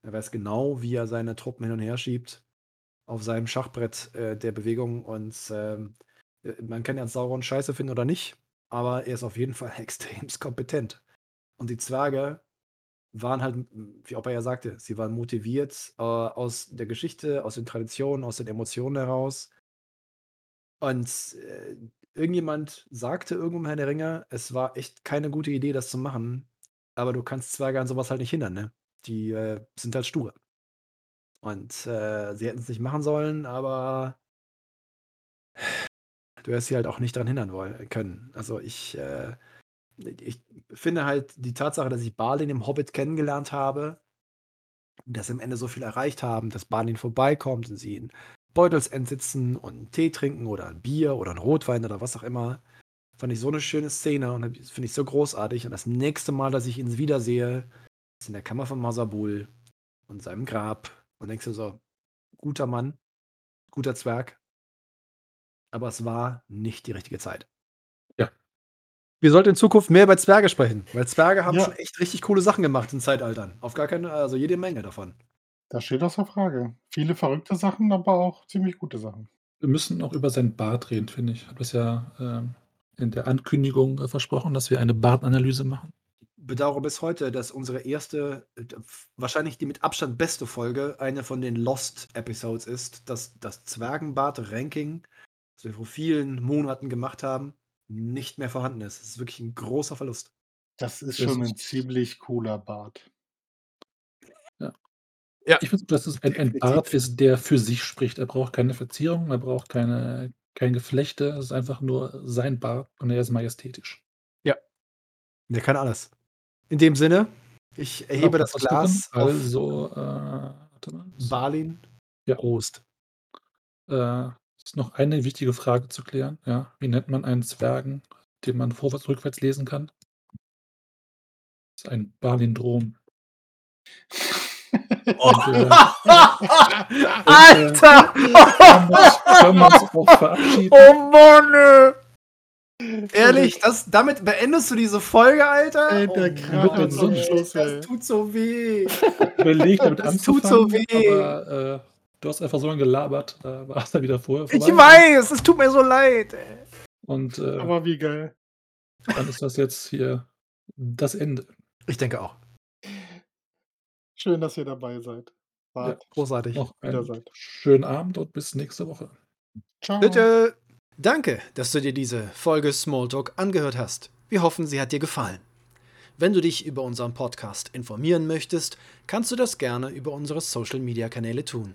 Er weiß genau, wie er seine Truppen hin und her schiebt auf seinem Schachbrett äh, der Bewegung. Und ähm, äh, man kann ja Sauron scheiße finden oder nicht, aber er ist auf jeden Fall [laughs] extremst kompetent. Und die Zwerge waren halt, wie Opa ja sagte, sie waren motiviert äh, aus der Geschichte, aus den Traditionen, aus den Emotionen heraus. Und äh, irgendjemand sagte irgendwo im Herrn der Ringe, es war echt keine gute Idee, das zu machen. Aber du kannst Zwerge an sowas halt nicht hindern, ne? Die äh, sind halt stur. Und äh, sie hätten es nicht machen sollen, aber du hättest sie halt auch nicht daran hindern wollen können. Also ich, äh, ich finde halt die Tatsache, dass ich Balin im Hobbit kennengelernt habe, dass sie am Ende so viel erreicht haben, dass Balin vorbeikommt und sie in Beutelsend sitzen und einen Tee trinken oder ein Bier oder ein Rotwein oder was auch immer. Fand ich so eine schöne Szene und finde ich so großartig. Und das nächste Mal, dass ich ihn wiedersehe, ist in der Kammer von Masabul und seinem Grab. Und denkst du so, guter Mann, guter Zwerg. Aber es war nicht die richtige Zeit. Wir sollten in Zukunft mehr über Zwerge sprechen, weil Zwerge haben Ja. schon echt richtig coole Sachen gemacht in Zeitaltern. Auf gar keine, also jede Menge davon. Das steht außer Frage. Viele verrückte Sachen, aber auch ziemlich gute Sachen. Wir müssen auch über sein Bart reden, finde ich. Hat das ja ähm, in der Ankündigung äh, versprochen, dass wir eine Bartanalyse machen. bedauere bis heute, dass unsere erste, äh, wahrscheinlich die mit Abstand beste Folge, eine von den Lost-Episodes ist, dass das Zwergenbart-Ranking, das wir vor vielen Monaten gemacht haben, nicht mehr vorhanden ist. Das ist wirklich ein großer Verlust. Das ist Das schon ein ziemlich cooler Bart. Ja. Ich finde, dass es ein, ein. Bart ist, der für sich spricht. Er braucht keine Verzierung, er braucht keine, kein Geflechte. Es ist einfach nur sein Bart und er ist majestätisch. Der kann alles. In dem Sinne, ich erhebe das Glas auf Also, äh, warte mal. Balin. Ja. Prost. Äh, ist noch eine wichtige Frage zu klären. Ja. Wie nennt man einen Zwergen, den man vorwärts, rückwärts lesen kann? Das ist ein Balindrom. [laughs] [laughs] Alter! Können wir uns auch verabschieden? Oh Mann! Ehrlich, das, damit beendest du diese Folge, Alter? Oh, Kracher ey, zum das Schluss, ey. das tut so weh. überlegt, damit Das tut so weh. aber äh, du hast einfach so lange gelabert, da war es dann wieder vorher Ich vorbei. weiß, es tut mir so leid. Ey. Und äh, Aber wie geil. dann ist das jetzt hier das Ende. Ich denke auch. Schön, dass ihr dabei seid. Wart, Großartig. Noch wieder einen seid. schönen Abend und bis nächste Woche. Ciao. Bitte. Danke, dass du dir diese Folge Smalltalk angehört hast. Wir hoffen, sie hat dir gefallen. Wenn du dich über unseren Podcast informieren möchtest, kannst du das gerne über unsere Social Media Kanäle tun.